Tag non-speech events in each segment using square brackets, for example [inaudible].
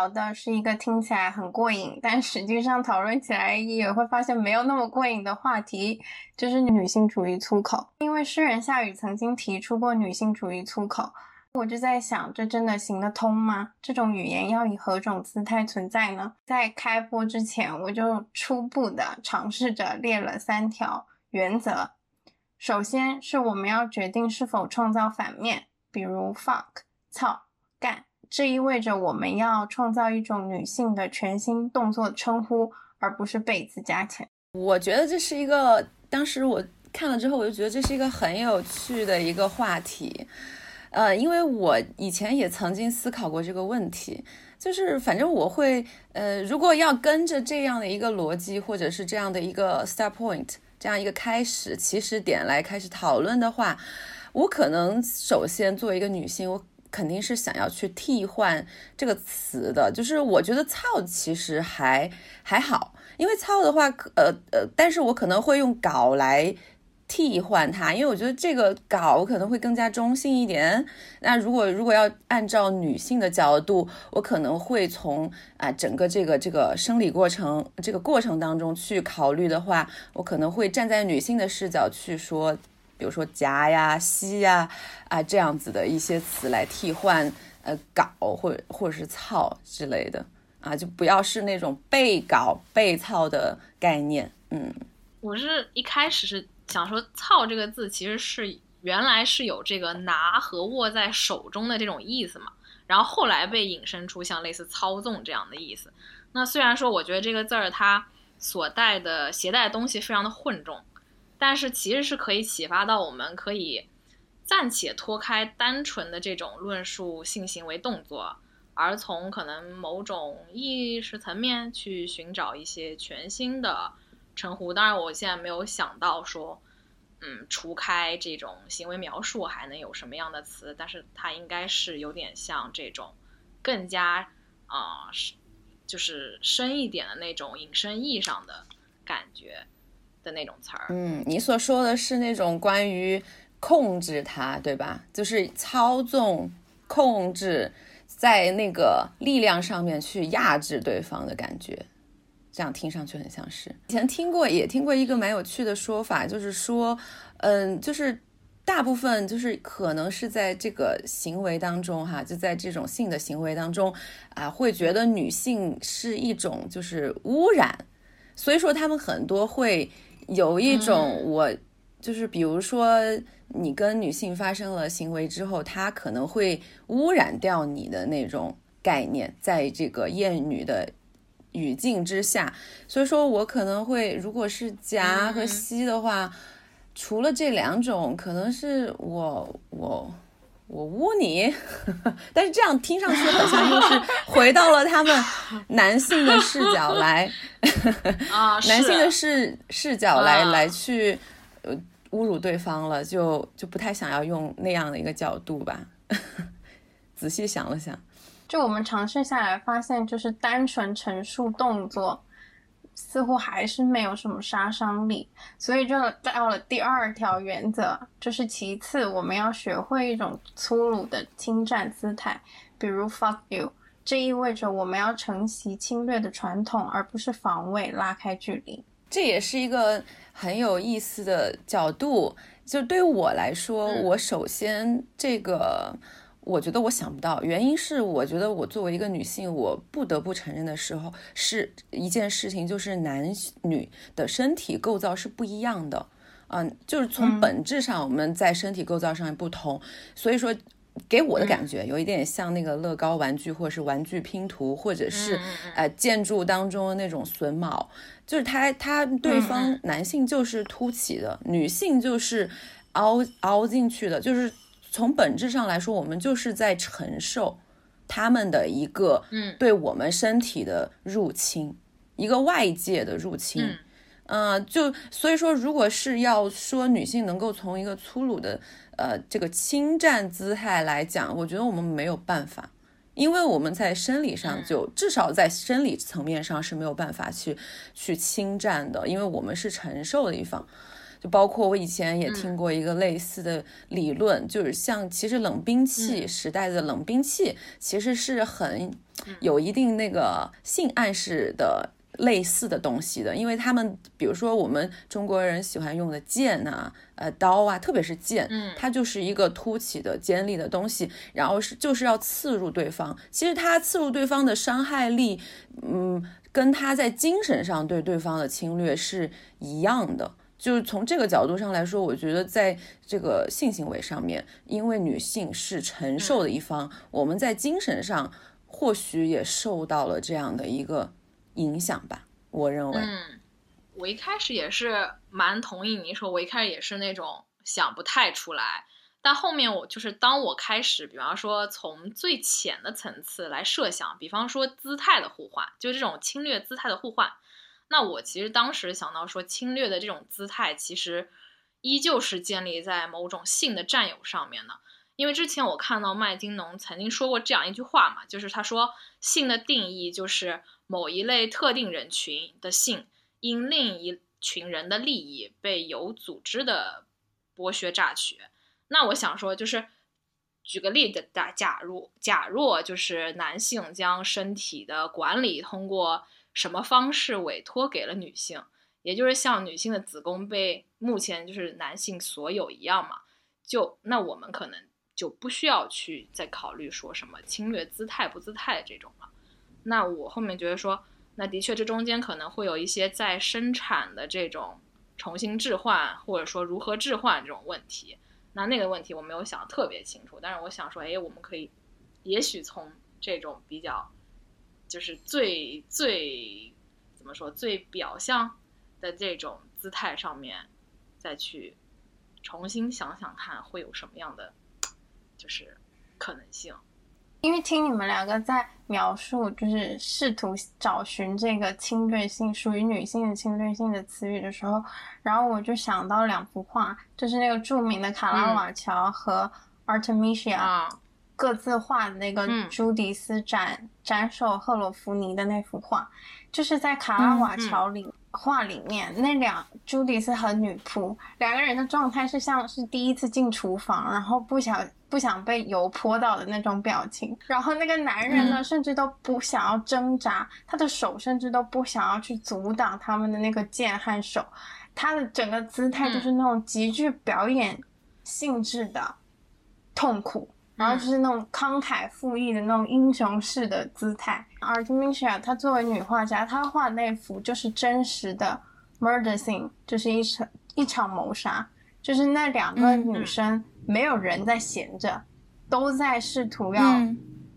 聊的是一个听起来很过瘾，但实际上讨论起来也会发现没有那么过瘾的话题，就是女性主义粗口。因为诗人夏雨曾经提出过女性主义粗口，我就在想，这真的行得通吗？这种语言要以何种姿态存在呢？在开播之前，我就初步的尝试着列了三条原则。首先是我们要决定是否创造反面，比如 fuck、操、干。这意味着我们要创造一种女性的全新动作称呼，而不是被字加钱。我觉得这是一个，当时我看了之后，我就觉得这是一个很有趣的一个话题。呃，因为我以前也曾经思考过这个问题，就是反正我会，呃，如果要跟着这样的一个逻辑，或者是这样的一个 start point，这样一个开始起始点来开始讨论的话，我可能首先作为一个女性，我。肯定是想要去替换这个词的，就是我觉得“操”其实还还好，因为“操”的话，呃呃，但是我可能会用“搞”来替换它，因为我觉得这个“搞”可能会更加中性一点。那如果如果要按照女性的角度，我可能会从啊整个这个这个生理过程这个过程当中去考虑的话，我可能会站在女性的视角去说。比如说夹呀、吸呀啊这样子的一些词来替换呃搞或或者是操之类的啊，就不要是那种被搞被操的概念。嗯，我是一开始是想说“操”这个字其实是原来是有这个拿和握在手中的这种意思嘛，然后后来被引申出像类似操纵这样的意思。那虽然说我觉得这个字儿它所带的携带东西非常的混重。但是其实是可以启发到我们，可以暂且脱开单纯的这种论述性行为动作，而从可能某种意识层面去寻找一些全新的称呼。当然，我现在没有想到说，嗯，除开这种行为描述还能有什么样的词，但是它应该是有点像这种更加啊，是就是深一点的那种引申意义上的感觉。的那种词儿，嗯，你所说的是那种关于控制它，对吧？就是操纵、控制，在那个力量上面去压制对方的感觉，这样听上去很像是。以前听过，也听过一个蛮有趣的说法，就是说，嗯，就是大部分就是可能是在这个行为当中，哈，就在这种性的行为当中啊，会觉得女性是一种就是污染，所以说他们很多会。有一种，我就是比如说，你跟女性发生了行为之后，她可能会污染掉你的那种概念，在这个厌女的语境之下，所以说我可能会，如果是夹和吸的话，除了这两种，可能是我我。我污你，[laughs] 但是这样听上去好像又是回到了他们男性的视角来，啊，[laughs] 男性的视视角来来去呃侮辱对方了，就就不太想要用那样的一个角度吧。[laughs] 仔细想了想，就我们尝试下来发现，就是单纯陈述动作。似乎还是没有什么杀伤力，所以就到了第二条原则，就是其次我们要学会一种粗鲁的侵占姿态，比如 fuck you，这意味着我们要承袭侵略的传统，而不是防卫，拉开距离。这也是一个很有意思的角度，就对于我来说，我首先这个。我觉得我想不到，原因是我觉得我作为一个女性，我不得不承认的时候是一件事情，就是男女的身体构造是不一样的，嗯，就是从本质上我们在身体构造上不同，所以说给我的感觉有一点像那个乐高玩具或者是玩具拼图，或者是呃建筑当中的那种榫卯，就是他他对方男性就是凸起的，女性就是凹凹进去的，就是。从本质上来说，我们就是在承受他们的一个，嗯，对我们身体的入侵，一个外界的入侵，嗯，就所以说，如果是要说女性能够从一个粗鲁的，呃，这个侵占姿态来讲，我觉得我们没有办法，因为我们在生理上就至少在生理层面上是没有办法去去侵占的，因为我们是承受的一方。就包括我以前也听过一个类似的理论，就是像其实冷兵器时代的冷兵器其实是很有一定那个性暗示的。类似的东西的，因为他们，比如说我们中国人喜欢用的剑呐，呃，刀啊，特别是剑，嗯，它就是一个凸起的尖利的东西，然后是就是要刺入对方。其实它刺入对方的伤害力，嗯，跟他在精神上对对方的侵略是一样的。就是从这个角度上来说，我觉得在这个性行为上面，因为女性是承受的一方，我们在精神上或许也受到了这样的一个。影响吧，我认为。嗯，我一开始也是蛮同意你说，我一开始也是那种想不太出来，但后面我就是当我开始，比方说从最浅的层次来设想，比方说姿态的互换，就这种侵略姿态的互换，那我其实当时想到说，侵略的这种姿态其实依旧是建立在某种性的占有上面的。因为之前我看到麦金农曾经说过这样一句话嘛，就是他说性的定义就是某一类特定人群的性因另一群人的利益被有组织的剥削榨取。那我想说，就是举个例子，假假如假若就是男性将身体的管理通过什么方式委托给了女性，也就是像女性的子宫被目前就是男性所有一样嘛，就那我们可能。就不需要去再考虑说什么侵略姿态不姿态这种了。那我后面觉得说，那的确这中间可能会有一些在生产的这种重新置换，或者说如何置换这种问题。那那个问题我没有想特别清楚，但是我想说，哎，我们可以也许从这种比较就是最最怎么说最表象的这种姿态上面再去重新想想看会有什么样的。就是可能性，因为听你们两个在描述，就是试图找寻这个侵略性属于女性的侵略性的词语的时候，然后我就想到两幅画，就是那个著名的卡拉瓦乔和 Artemisia 各自画的那个朱迪斯斩斩首赫罗弗尼的那幅画，就是在卡拉瓦乔里。画里面那两朱迪斯和女仆两个人的状态是像是第一次进厨房，然后不想不想被油泼到的那种表情。然后那个男人呢，甚至都不想要挣扎，他的手甚至都不想要去阻挡他们的那个剑和手，他的整个姿态就是那种极具表演性质的痛苦。然后就是那种慷慨赴义的那种英雄式的姿态。Artemisia 她作为女画家，她画那幅就是真实的 murder scene，就是一场一场谋杀，就是那两个女生没有人在闲着，都在试图要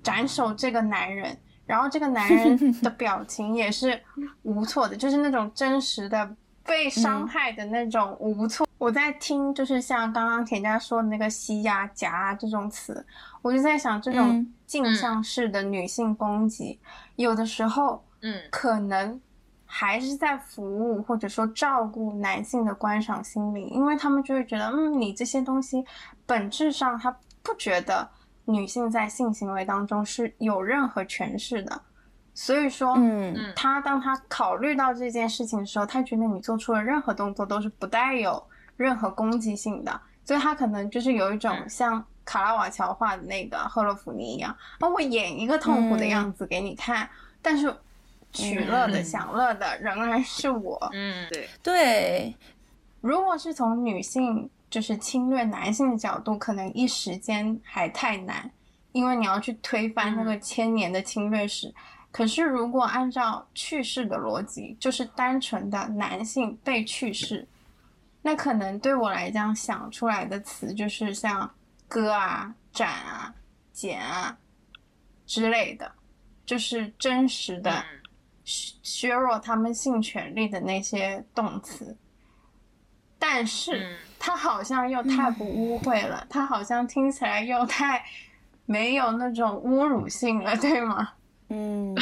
斩首这个男人，然后这个男人的表情也是无措的，就是那种真实的。被伤害的那种无措，我在听，就是像刚刚田家说的那个“吸呀夹”啊这种词，我就在想，这种镜像式的女性攻击，有的时候，嗯，可能还是在服务或者说照顾男性的观赏心理，因为他们就会觉得，嗯，你这些东西本质上他不觉得女性在性行为当中是有任何诠释的。所以说，嗯，他当他考虑到这件事情的时候，他觉得你做出的任何动作都是不带有任何攻击性的，所以他可能就是有一种像卡拉瓦乔画的那个赫洛弗尼一样，那我演一个痛苦的样子给你看，但是取乐的、享乐的仍然是我。嗯，对。对。如果是从女性就是侵略男性的角度，可能一时间还太难，因为你要去推翻那个千年的侵略史。可是，如果按照去世的逻辑，就是单纯的男性被去世，那可能对我来讲想出来的词就是像割啊、斩啊、剪啊之类的，就是真实的削弱他们性权利的那些动词。但是，它好像又太不污秽了，它好像听起来又太没有那种侮辱性了，对吗？嗯，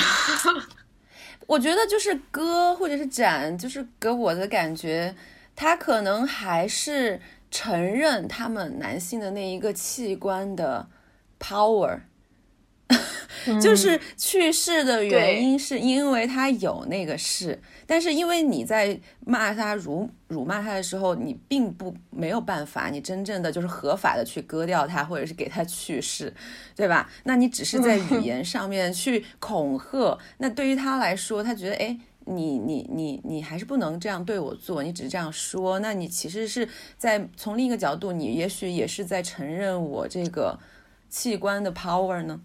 [laughs] 我觉得就是割或者是斩，就是给我的感觉，他可能还是承认他们男性的那一个器官的 power，[laughs] 就是去世的原因是因为他有那个事，但是因为你在骂他辱辱骂他的时候，你并不没有办法，你真正的就是合法的去割掉他，或者是给他去世，对吧？那你只是在语言上面去恐吓，那对于他来说，他觉得哎。你你你你还是不能这样对我做，你只是这样说，那你其实是在从另一个角度，你也许也是在承认我这个器官的 power 呢。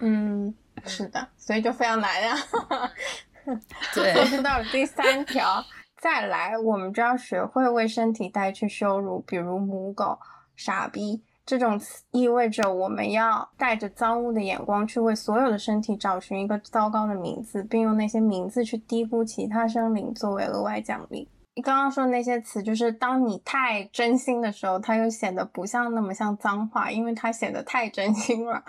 嗯，是的，所以就非常难呀。对，[laughs] 是到了第三条，再来，我们就要学会为身体带去羞辱，比如母狗、傻逼。这种词意味着我们要带着脏污的眼光去为所有的身体找寻一个糟糕的名字，并用那些名字去低估其他生灵作为额外奖励。你刚刚说的那些词，就是当你太真心的时候，它又显得不像那么像脏话，因为它显得太真心了。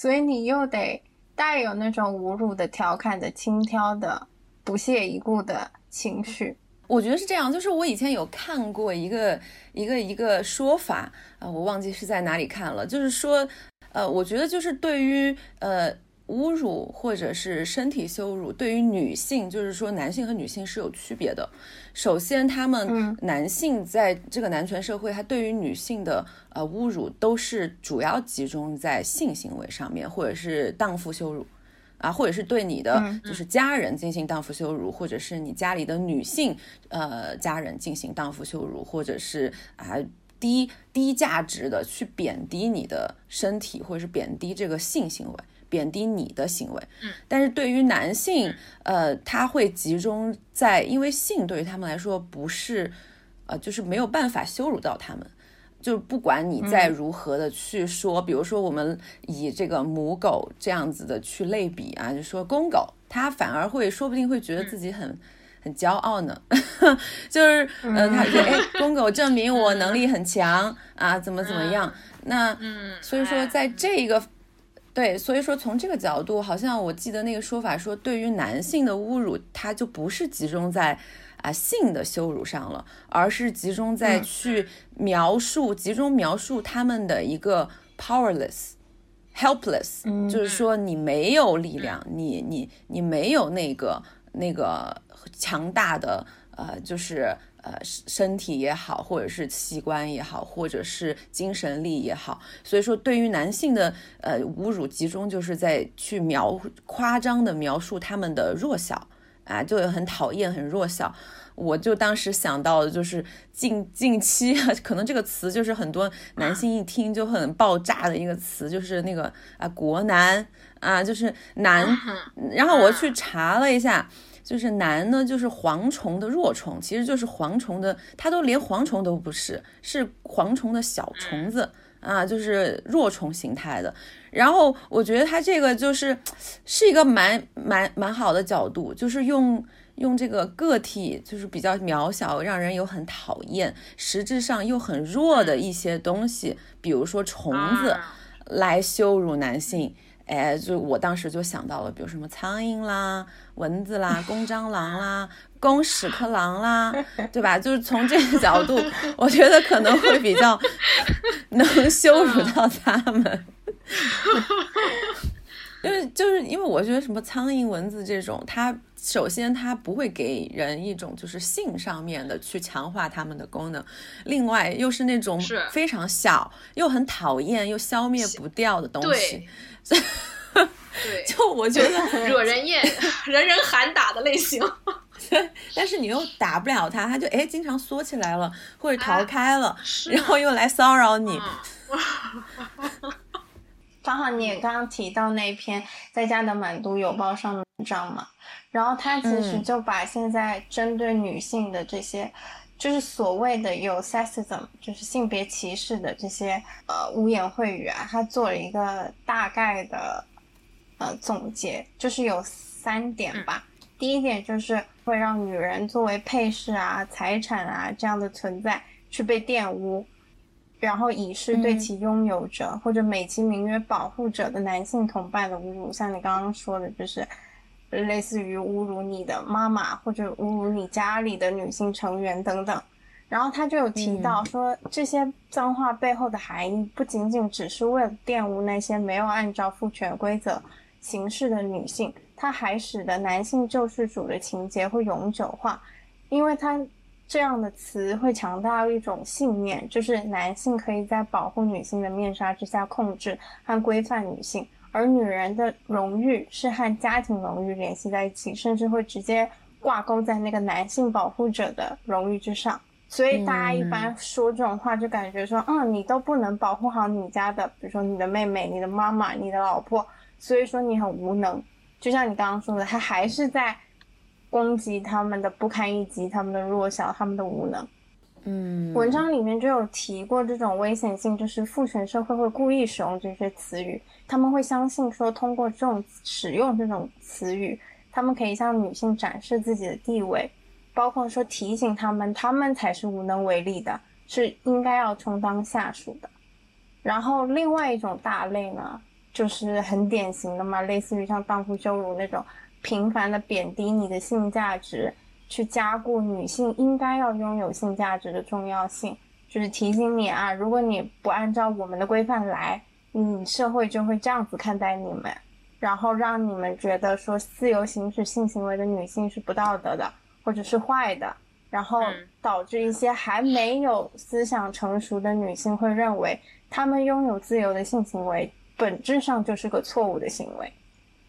所以你又得带有那种侮辱的、调侃的、轻佻的、不屑一顾的情绪。我觉得是这样，就是我以前有看过一个一个一个说法啊，我忘记是在哪里看了，就是说，呃，我觉得就是对于呃侮辱或者是身体羞辱，对于女性，就是说男性和女性是有区别的。首先，他们男性在这个男权社会，他对于女性的呃侮辱都是主要集中在性行为上面，或者是荡妇羞辱。啊，或者是对你的就是家人进行荡妇羞辱，或者是你家里的女性呃家人进行荡妇羞辱，或者是啊低低价值的去贬低你的身体，或者是贬低这个性行为，贬低你的行为。嗯，但是对于男性，呃，他会集中在，因为性对于他们来说不是，呃，就是没有办法羞辱到他们。就不管你再如何的去说，比如说我们以这个母狗这样子的去类比啊，就说公狗，它反而会说不定会觉得自己很很骄傲呢，[laughs] 就是嗯，他说 [laughs] 哎，公狗证明我能力很强啊，怎么怎么样？那嗯，所以说在这个对，所以说从这个角度，好像我记得那个说法说，对于男性的侮辱，它就不是集中在。啊，性的羞辱上了，而是集中在去描述，集中描述他们的一个 powerless、helpless，就是说你没有力量，你你你没有那个那个强大的呃，就是呃身体也好，或者是器官也好，或者是精神力也好，所以说对于男性的呃侮辱，集中就是在去描夸张的描述他们的弱小。啊，就很讨厌，很弱小。我就当时想到的就是近近期，[laughs] 可能这个词就是很多男性一听就很爆炸的一个词，就是那个啊国男啊，就是男。然后我去查了一下，就是男呢，就是蝗虫的弱虫，其实就是蝗虫的，它都连蝗虫都不是，是蝗虫的小虫子啊，就是弱虫形态的。然后我觉得他这个就是是一个蛮蛮蛮好的角度，就是用用这个个体就是比较渺小，让人有很讨厌，实质上又很弱的一些东西，比如说虫子，来羞辱男性。哎，就我当时就想到了，比如什么苍蝇啦、蚊子啦、公蟑螂啦、[laughs] 公屎壳郎啦，对吧？就是从这个角度，我觉得可能会比较能羞辱到他们。因为就是因为我觉得什么苍蝇、蚊子这种，它首先它不会给人一种就是性上面的去强化它们的功能，另外又是那种非常小又很讨厌又消灭不掉的东西，对，就我觉得 [laughs] 惹人厌、[laughs] 人人喊打的类型。[laughs] 但是你又打不了他，他就哎经常缩起来了或者逃开了，然后又来骚扰你。刚好你也刚刚提到那篇在家的满都邮报上的文章嘛，然后他其实就把现在针对女性的这些，就是所谓的有 sexism，就是性别歧视的这些呃污言秽语啊，他做了一个大概的呃总结，就是有三点吧。第一点就是会让女人作为配饰啊、财产啊这样的存在去被玷污。然后以示对其拥有者或者美其名曰保护者的男性同伴的侮辱，像你刚刚说的，就是类似于侮辱你的妈妈或者侮辱你家里的女性成员等等。然后他就有提到说，这些脏话背后的含义不仅仅只是为了玷污那些没有按照父权规则行事的女性，它还使得男性救世主的情节会永久化，因为它这样的词会强调一种信念，就是男性可以在保护女性的面纱之下控制和规范女性，而女人的荣誉是和家庭荣誉联系在一起，甚至会直接挂钩在那个男性保护者的荣誉之上。所以大家一般说这种话，就感觉说，嗯，你都不能保护好你家的，比如说你的妹妹、你的妈妈、你的老婆，所以说你很无能。就像你刚刚说的，他还是在攻击他们的不堪一击、他们的弱小、他们的无能。嗯，文章里面就有提过这种危险性，就是父权社会会故意使用这些词语，他们会相信说，通过这种使用这种词语，他们可以向女性展示自己的地位。包括说提醒他们，他们才是无能为力的，是应该要充当下属的。然后另外一种大类呢，就是很典型的嘛，类似于像荡妇羞辱那种频繁的贬低你的性价值，去加固女性应该要拥有性价值的重要性，就是提醒你啊，如果你不按照我们的规范来，你社会就会这样子看待你们，然后让你们觉得说自由行使性行为的女性是不道德的。或者是坏的，然后导致一些还没有思想成熟的女性会认为，她们拥有自由的性行为本质上就是个错误的行为。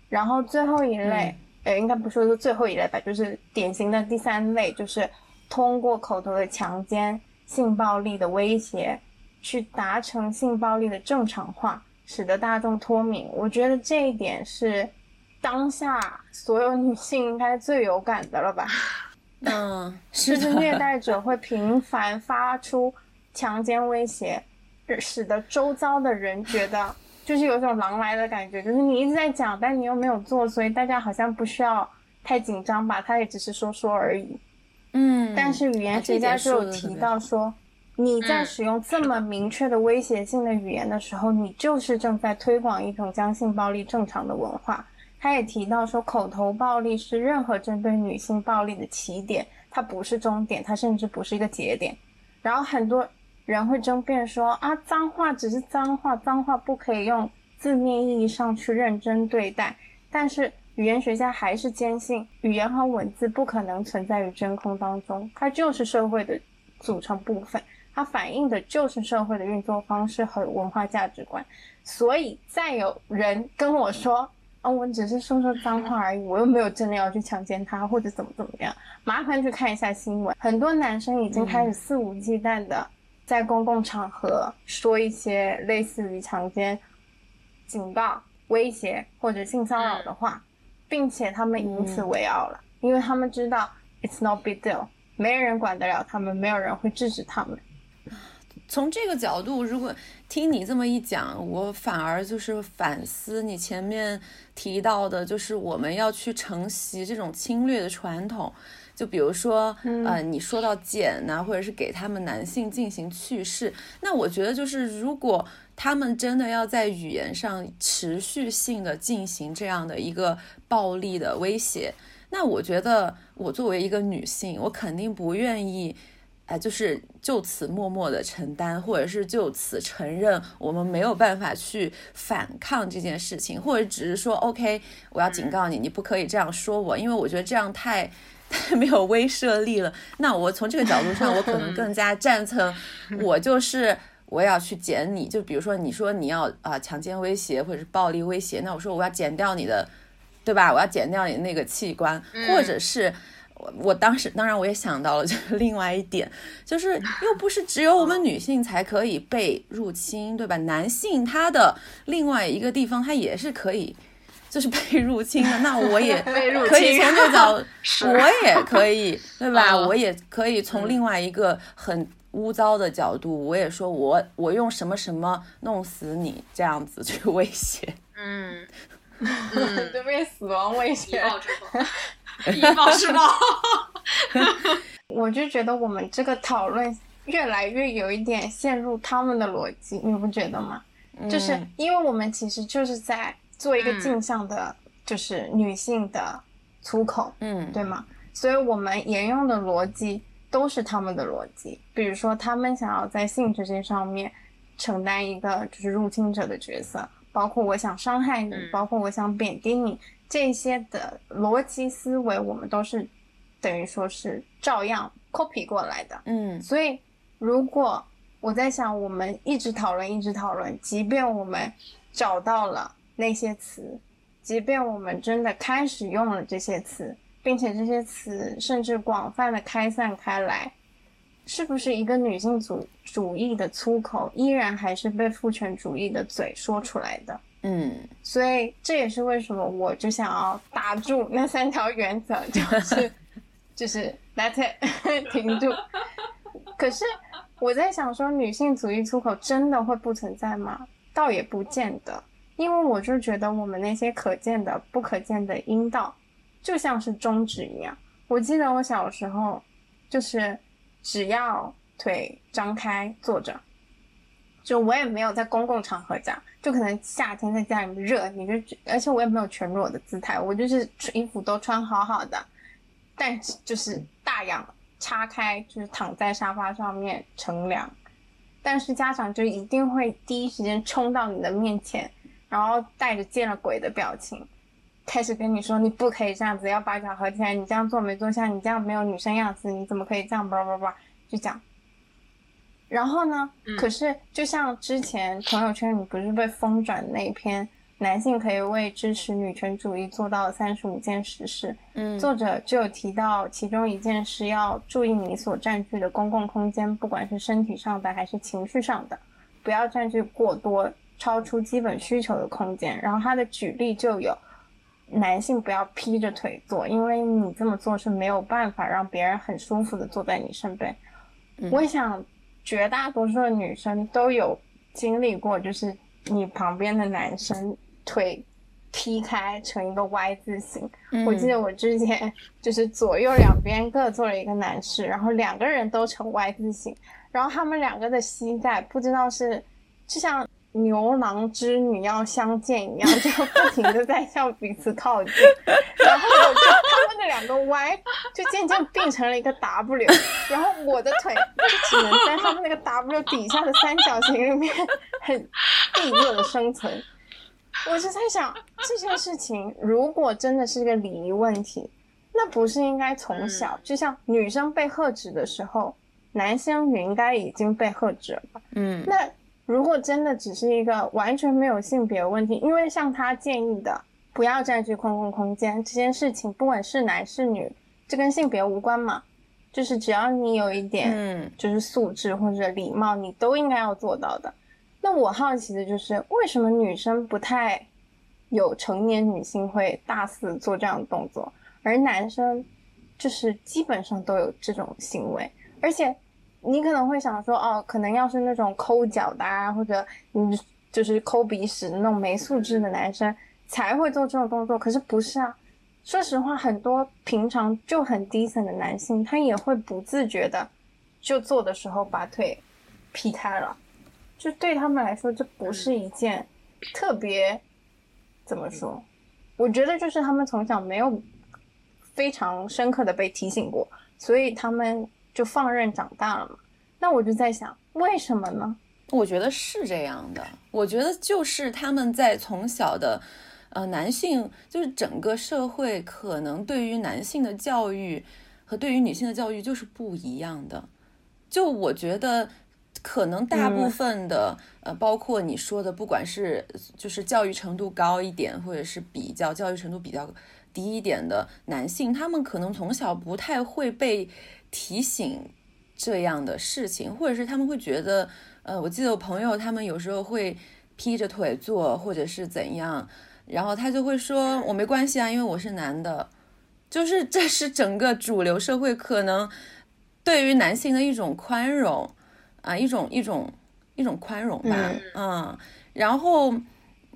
然后最后一类，呃，应该不说是最后一类吧，就是典型的第三类，就是通过口头的强奸、性暴力的威胁，去达成性暴力的正常化，使得大众脱敏。我觉得这一点是当下所有女性应该最有感的了吧。嗯，[laughs] 就是虐待者会频繁发出强奸威胁，使得周遭的人觉得就是有种狼来的感觉，就是你一直在讲，但你又没有做，所以大家好像不需要太紧张吧？他也只是说说而已。嗯，但是语言学家就有提到说，你在使用这么明确的威胁性的语言的时候，你就是正在推广一种将性暴力正常的文化。他也提到说，口头暴力是任何针对女性暴力的起点，它不是终点，它甚至不是一个节点。然后很多人会争辩说，啊，脏话只是脏话，脏话不可以用字面意义上去认真对待。但是语言学家还是坚信，语言和文字不可能存在于真空当中，它就是社会的组成部分，它反映的就是社会的运作方式和文化价值观。所以再有人跟我说，啊，我只是说说脏话而已，我又没有真的要去强奸他或者怎么怎么样。麻烦去看一下新闻，很多男生已经开始肆无忌惮的在公共场合说一些类似于强奸、警告、威胁或者性骚扰的话，并且他们以此为傲了，因为他们知道 it's no big deal，没人管得了他们，没有人会制止他们。从这个角度，如果听你这么一讲，我反而就是反思你前面提到的，就是我们要去承袭这种侵略的传统。就比如说，呃，你说到剪呐，或者是给他们男性进行去世，那我觉得就是如果他们真的要在语言上持续性的进行这样的一个暴力的威胁，那我觉得我作为一个女性，我肯定不愿意。哎，就是就此默默的承担，或者是就此承认我们没有办法去反抗这件事情，或者只是说 OK，我要警告你，你不可以这样说我，因为我觉得这样太太 [laughs] 没有威慑力了。那我从这个角度上，我可能更加赞成，我就是我要去剪你，就比如说你说你要啊强奸威胁或者是暴力威胁，那我说我要剪掉你的，对吧？我要剪掉你那个器官，或者是。我我当时当然我也想到了，[laughs] 就是另外一点，就是又不是只有我们女性才可以被入侵，对吧？男性他的另外一个地方他也是可以，就是被入侵的。那我也 [laughs] 可以从这角，我也可以，对吧？我也可以从另外一个很污糟的角度，我也说我我用什么什么弄死你这样子去威胁，[laughs] 嗯，[laughs] 对被死亡威胁。以暴制暴，我就觉得我们这个讨论越来越有一点陷入他们的逻辑，你不觉得吗？就是因为我们其实就是在做一个镜像的，就是女性的粗口，嗯，对吗？所以我们沿用的逻辑都是他们的逻辑。比如说，他们想要在性这些上面承担一个就是入侵者的角色。包括我想伤害你，包括我想贬低你，这些的逻辑思维，我们都是等于说是照样 copy 过来的。嗯，所以如果我在想，我们一直讨论，一直讨论，即便我们找到了那些词，即便我们真的开始用了这些词，并且这些词甚至广泛的开散开来。是不是一个女性主主义的粗口，依然还是被父权主义的嘴说出来的？嗯，所以这也是为什么我就想要打住那三条原则，就是 [laughs] 就是 let it [laughs] 停住。可是我在想说，女性主义粗口真的会不存在吗？倒也不见得，因为我就觉得我们那些可见的、不可见的阴道，就像是中指一样。我记得我小时候就是。只要腿张开坐着，就我也没有在公共场合讲，就可能夏天在家里面热，你就而且我也没有全裸的姿态，我就是衣服都穿好好的，但就是大仰叉开，就是躺在沙发上面乘凉，但是家长就一定会第一时间冲到你的面前，然后带着见了鬼的表情。开始跟你说，你不可以这样子，要把脚合起来。你这样做没做像你这样没有女生样子，你怎么可以这样？叭叭叭，就讲。然后呢？可是就像之前朋友圈你不是被疯转那一篇，男性可以为支持女权主义做到三十五件实事。嗯，作者就有提到其中一件事要注意你所占据的公共空间，不管是身体上的还是情绪上的，不要占据过多超出基本需求的空间。然后他的举例就有。男性不要劈着腿坐，因为你这么做是没有办法让别人很舒服的坐在你身边。我想绝大多数的女生都有经历过，就是你旁边的男生腿劈开成一个 Y 字形。我记得我之前 [laughs] 就是左右两边各坐了一个男士，然后两个人都成 Y 字形，然后他们两个的膝盖不知道是就像。牛郎织女要相见一样，就不停的在向彼此靠近，[laughs] 然后我就他们的两个 Y 就渐渐变成了一个 W，然后我的腿就只能在他们那个 W 底下的三角形里面很地弱的生存。我就在想这件事情，如果真的是一个礼仪问题，那不是应该从小就像女生被喝止的时候，男生也应该已经被喝止了吧？嗯，那。如果真的只是一个完全没有性别问题，因为像他建议的，不要占据公共空间这件事情，不管是男是女，这跟性别无关嘛，就是只要你有一点，嗯，就是素质或者礼貌，你都应该要做到的。那我好奇的就是，为什么女生不太有成年女性会大肆做这样的动作，而男生就是基本上都有这种行为，而且。你可能会想说，哦，可能要是那种抠脚的啊，或者嗯，就是抠鼻屎那种没素质的男生才会做这种动作。可是不是啊，说实话，很多平常就很低层的男性，他也会不自觉的就做的时候把腿劈开了。就对他们来说，这不是一件特别怎么说？我觉得就是他们从小没有非常深刻的被提醒过，所以他们。就放任长大了嘛？那我就在想，为什么呢？我觉得是这样的。我觉得就是他们在从小的，呃，男性就是整个社会可能对于男性的教育和对于女性的教育就是不一样的。就我觉得，可能大部分的，呃，包括你说的，不管是就是教育程度高一点，或者是比较教育程度比较低一点的男性，他们可能从小不太会被。提醒这样的事情，或者是他们会觉得，呃，我记得我朋友他们有时候会劈着腿坐，或者是怎样，然后他就会说我没关系啊，因为我是男的，就是这是整个主流社会可能对于男性的一种宽容啊，一种一种一种宽容吧，嗯，然后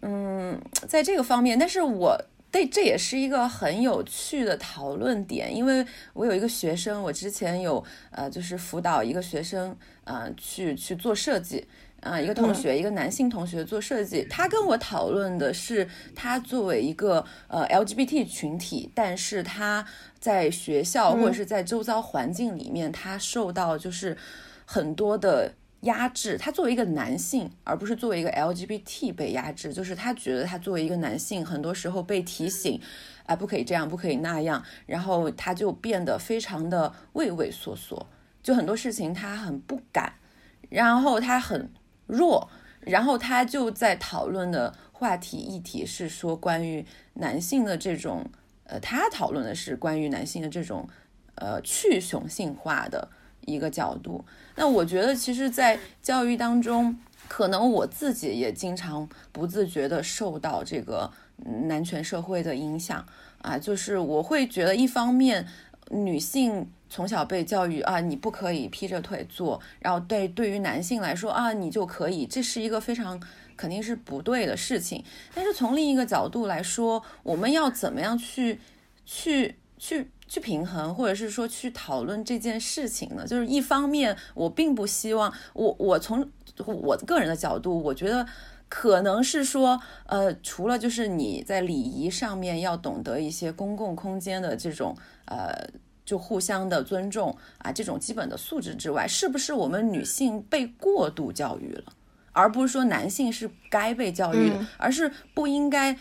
嗯，在这个方面，但是我。对，这也是一个很有趣的讨论点，因为我有一个学生，我之前有呃，就是辅导一个学生，呃，去去做设计，啊，一个同学，一个男性同学做设计，他跟我讨论的是，他作为一个呃 LGBT 群体，但是他在学校或者是在周遭环境里面，他受到就是很多的压制，他作为一个男性，而不是作为一个 LGBT 被压制，就是他觉得他作为一个男性，很多时候被提醒，啊，不可以这样，不可以那样，然后他就变得非常的畏畏缩缩，就很多事情他很不敢，然后他很弱，然后他就在讨论的话题议题是说关于男性的这种，呃，他讨论的是关于男性的这种，呃，去雄性化的一个角度。那我觉得，其实，在教育当中，可能我自己也经常不自觉的受到这个男权社会的影响啊，就是我会觉得，一方面，女性从小被教育啊，你不可以劈着腿坐，然后对对于男性来说啊，你就可以，这是一个非常肯定是不对的事情。但是从另一个角度来说，我们要怎么样去去去？去平衡，或者是说去讨论这件事情呢？就是一方面，我并不希望我我从我个人的角度，我觉得可能是说，呃，除了就是你在礼仪上面要懂得一些公共空间的这种呃，就互相的尊重啊，这种基本的素质之外，是不是我们女性被过度教育了？而不是说男性是该被教育的，而是不应该，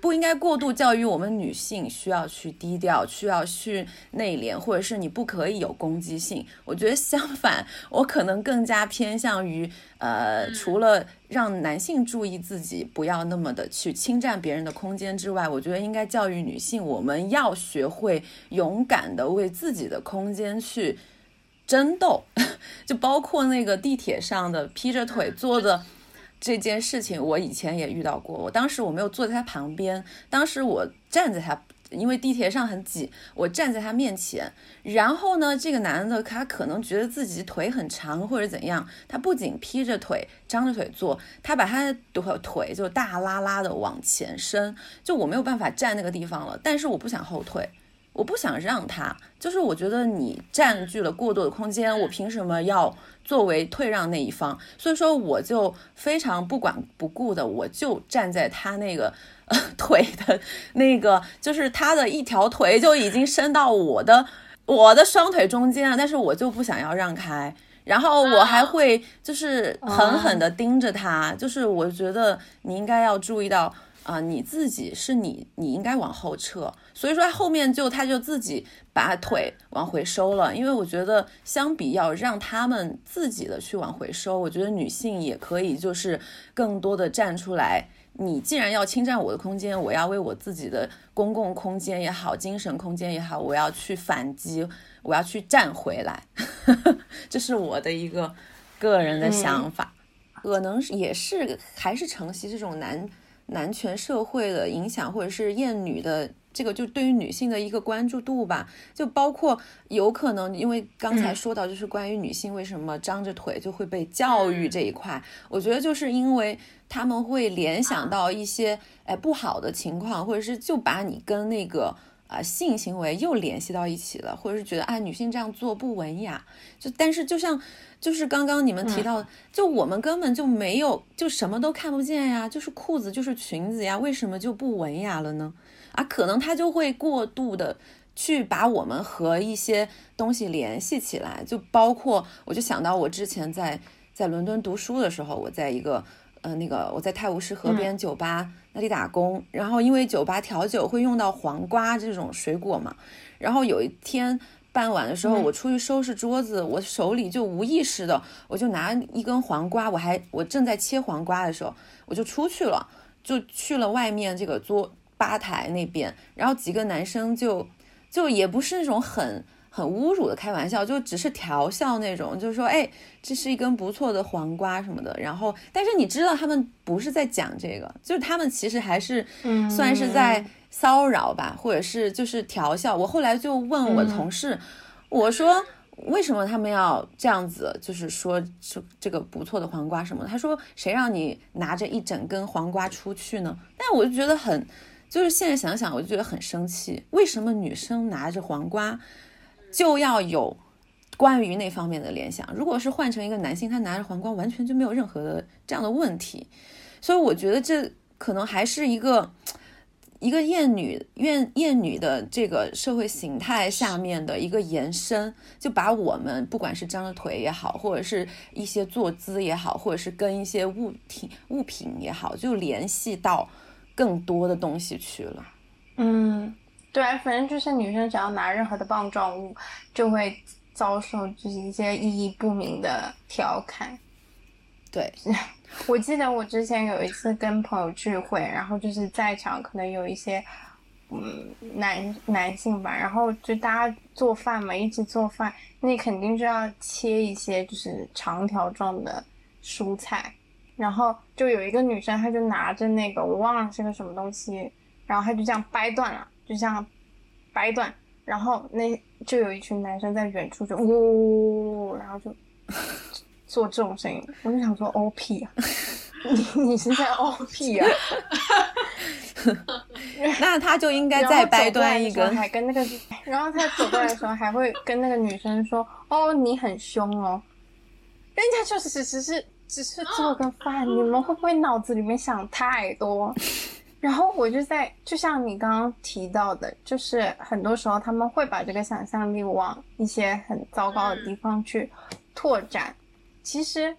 不应该过度教育我们女性需要去低调，需要去内敛，或者是你不可以有攻击性。我觉得相反，我可能更加偏向于，呃，除了让男性注意自己，不要那么的去侵占别人的空间之外，我觉得应该教育女性，我们要学会勇敢的为自己的空间去。争斗，[laughs] 就包括那个地铁上的劈着腿坐的这件事情，我以前也遇到过。我当时我没有坐在他旁边，当时我站在他，因为地铁上很挤，我站在他面前。然后呢，这个男的他可能觉得自己腿很长或者怎样，他不仅劈着腿张着腿坐，他把他的腿腿就大拉拉的往前伸，就我没有办法站那个地方了，但是我不想后退。我不想让他，就是我觉得你占据了过多的空间，我凭什么要作为退让那一方？所以说我就非常不管不顾的，我就站在他那个呃腿的那个，就是他的一条腿就已经伸到我的我的双腿中间了，但是我就不想要让开，然后我还会就是狠狠的盯着他，就是我觉得你应该要注意到。啊，你自己是你，你应该往后撤。所以说后面就他就自己把腿往回收了。因为我觉得相比要让他们自己的去往回收，我觉得女性也可以就是更多的站出来。你既然要侵占我的空间，我要为我自己的公共空间也好，精神空间也好，我要去反击，我要去站回来。[laughs] 这是我的一个个人的想法，可能也是还是承袭这种男。男权社会的影响，或者是厌女的这个，就对于女性的一个关注度吧，就包括有可能，因为刚才说到，就是关于女性为什么张着腿就会被教育这一块，我觉得就是因为他们会联想到一些哎不好的情况，或者是就把你跟那个。啊，性行为又联系到一起了，或者是觉得啊，女性这样做不文雅。就但是就像，就是刚刚你们提到，就我们根本就没有，就什么都看不见呀，就是裤子就是裙子呀，为什么就不文雅了呢？啊，可能他就会过度的去把我们和一些东西联系起来，就包括我就想到我之前在在伦敦读书的时候，我在一个呃那个我在泰晤士河边酒吧。那里打工，然后因为酒吧调酒会用到黄瓜这种水果嘛，然后有一天傍晚的时候，我出去收拾桌子，我手里就无意识的，我就拿一根黄瓜，我还我正在切黄瓜的时候，我就出去了，就去了外面这个桌吧台那边，然后几个男生就就也不是那种很。很侮辱的开玩笑，就只是调笑那种，就是说，哎，这是一根不错的黄瓜什么的。然后，但是你知道他们不是在讲这个，就是他们其实还是算是在骚扰吧，或者是就是调笑。我后来就问我同事，我说为什么他们要这样子，就是说这这个不错的黄瓜什么？他说谁让你拿着一整根黄瓜出去呢？但我就觉得很，就是现在想想我就觉得很生气，为什么女生拿着黄瓜？就要有关于那方面的联想。如果是换成一个男性，他拿着皇冠，完全就没有任何的这样的问题。所以我觉得这可能还是一个 [tsk] 一个厌女厌厌女的这个社会形态下面的一个延伸，就把我们不管是张着腿也好，或者是一些坐姿也好，或者是跟一些物体物品也好，就联系到更多的东西去了。嗯，对，反正就是女生只要拿任何的棒状物，就会遭受就是一些意义不明的调侃。对，[laughs] 我记得我之前有一次跟朋友聚会，然后就是在场可能有一些嗯男男性吧，然后就大家做饭嘛，一起做饭，那肯定就要切一些就是长条状的蔬菜，然后就有一个女生，她就拿着那个我忘了是个什么东西，然后她就这样掰断了，就这样掰断，然后那就有一群男生在远处就呜，然后就。做这种声音，我就想说 O P 啊，你你是在 O P 啊？[laughs] 那他就应该再掰断一根，还跟那个，然后他走过来的时候还会跟那个女生说：“哦，你很凶哦。”人家就是只是只是做个饭，你们会不会脑子里面想太多？然后我就在，就像你刚刚提到的，就是很多时候他们会把这个想象力往一些很糟糕的地方去拓展。其实，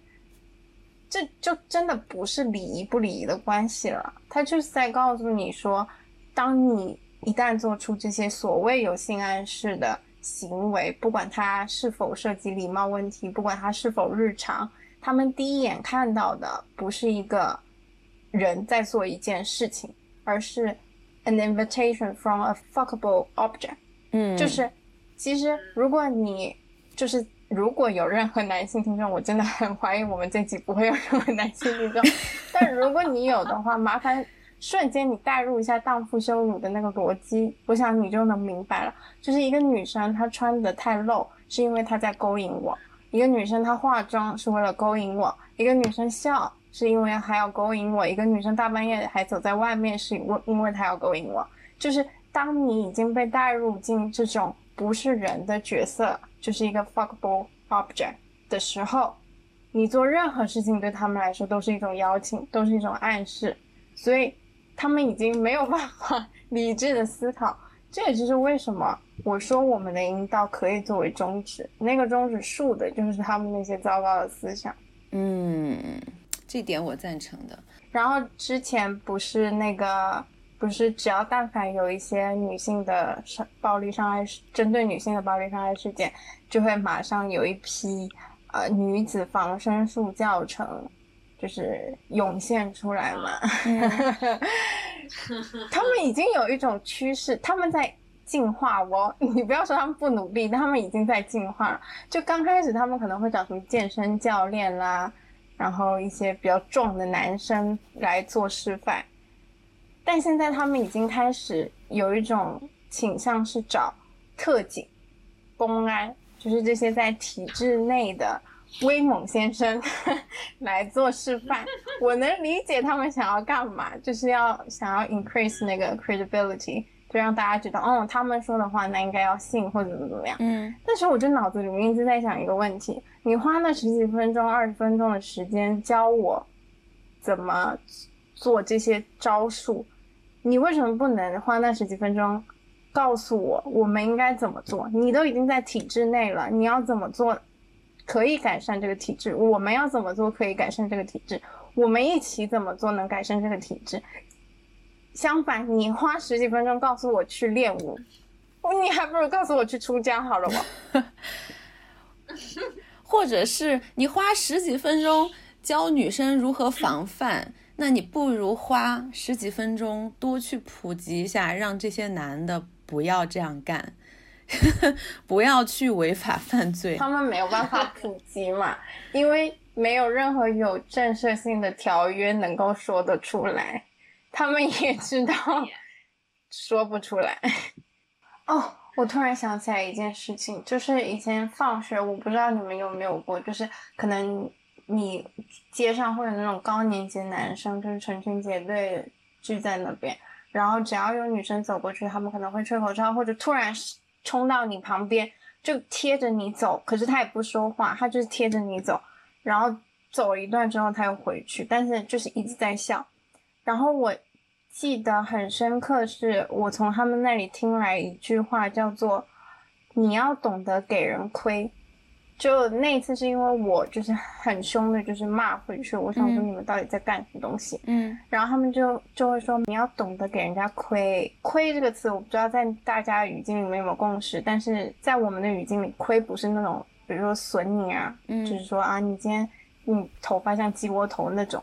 这就真的不是礼仪不礼仪的关系了。他就是在告诉你说，当你一旦做出这些所谓有性暗示的行为，不管它是否涉及礼貌问题，不管它是否日常，他们第一眼看到的不是一个人在做一件事情，而是 an invitation from a fuckable object。嗯，就是其实如果你就是。如果有任何男性听众，我真的很怀疑我们这集不会有任何男性听众。但如果你有的话，麻烦瞬间你代入一下荡妇羞辱的那个逻辑，我想你就能明白了。就是一个女生她穿的太露，是因为她在勾引我；一个女生她化妆是为了勾引我；一个女生笑是因为还要勾引我；一个女生大半夜还走在外面是因为因为她要勾引我。就是当你已经被带入进这种不是人的角色。就是一个 fuckable object 的时候，你做任何事情对他们来说都是一种邀请，都是一种暗示，所以他们已经没有办法 [laughs] 理智的思考。这也就是为什么我说我们的阴道可以作为终止，那个终止竖的就是他们那些糟糕的思想。嗯，这点我赞成的。然后之前不是那个。不是，只要但凡有一些女性的伤暴力伤害，针对女性的暴力伤害事件，就会马上有一批呃女子防身术教程，就是涌现出来嘛。他们已经有一种趋势，他们在进化我。你不要说他们不努力，他们已经在进化了。就刚开始，他们可能会找什么健身教练啦，然后一些比较壮的男生来做示范。但现在他们已经开始有一种倾向，是找特警、公安，就是这些在体制内的威猛先生 [laughs] 来做示范。我能理解他们想要干嘛，就是要想要 increase 那个 credibility，就让大家觉得，哦，他们说的话那应该要信或者怎么怎么样。嗯。那时候我就脑子里面一直在想一个问题：你花那十几分钟、二十分钟的时间教我怎么做这些招数。你为什么不能花那十几分钟告诉我我们应该怎么做？你都已经在体制内了，你要怎么做可以改善这个体制？我们要怎么做可以改善这个体制？我们一起怎么做能改善这个体制？相反，你花十几分钟告诉我去练武，你还不如告诉我去出家好了我。[laughs] 或者是你花十几分钟教女生如何防范。那你不如花十几分钟多去普及一下，让这些男的不要这样干，[laughs] 不要去违法犯罪。他们没有办法普及嘛，因为没有任何有震慑性的条约能够说得出来，他们也知道 [laughs] 说不出来。哦，我突然想起来一件事情，就是以前放学，我不知道你们有没有过，就是可能。你街上会有那种高年级男生，就是成群结队聚在那边，然后只要有女生走过去，他们可能会吹口哨，或者突然冲到你旁边，就贴着你走。可是他也不说话，他就是贴着你走，然后走一段之后他又回去，但是就是一直在笑。然后我记得很深刻，是我从他们那里听来一句话，叫做“你要懂得给人亏”。就那一次是因为我就是很凶的，就是骂回去，我想说你们到底在干什么东西？嗯，然后他们就就会说你要懂得给人家亏。亏这个词我不知道在大家语境里面有没有共识，但是在我们的语境里，亏不是那种比如说损你啊，就是说啊你今天你头发像鸡窝头那种，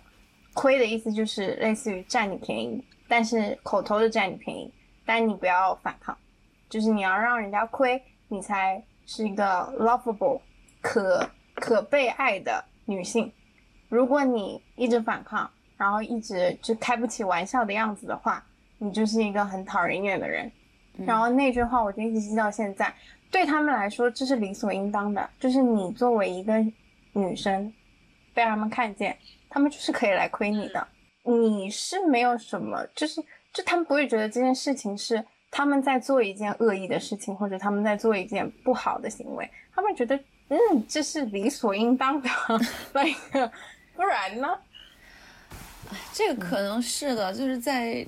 亏的意思就是类似于占你便宜，但是口头的占你便宜，但你不要反抗，就是你要让人家亏，你才是一个 lovable。可可被爱的女性，如果你一直反抗，然后一直就开不起玩笑的样子的话，你就是一个很讨人厌的人。然后那句话我就一直记到现在。对他们来说，这是理所应当的，就是你作为一个女生被他们看见，他们就是可以来亏你的。你是没有什么，就是就他们不会觉得这件事情是他们在做一件恶意的事情，或者他们在做一件不好的行为，他们觉得。嗯，这是理所应当的，那个，不然呢？这个可能是的，就是在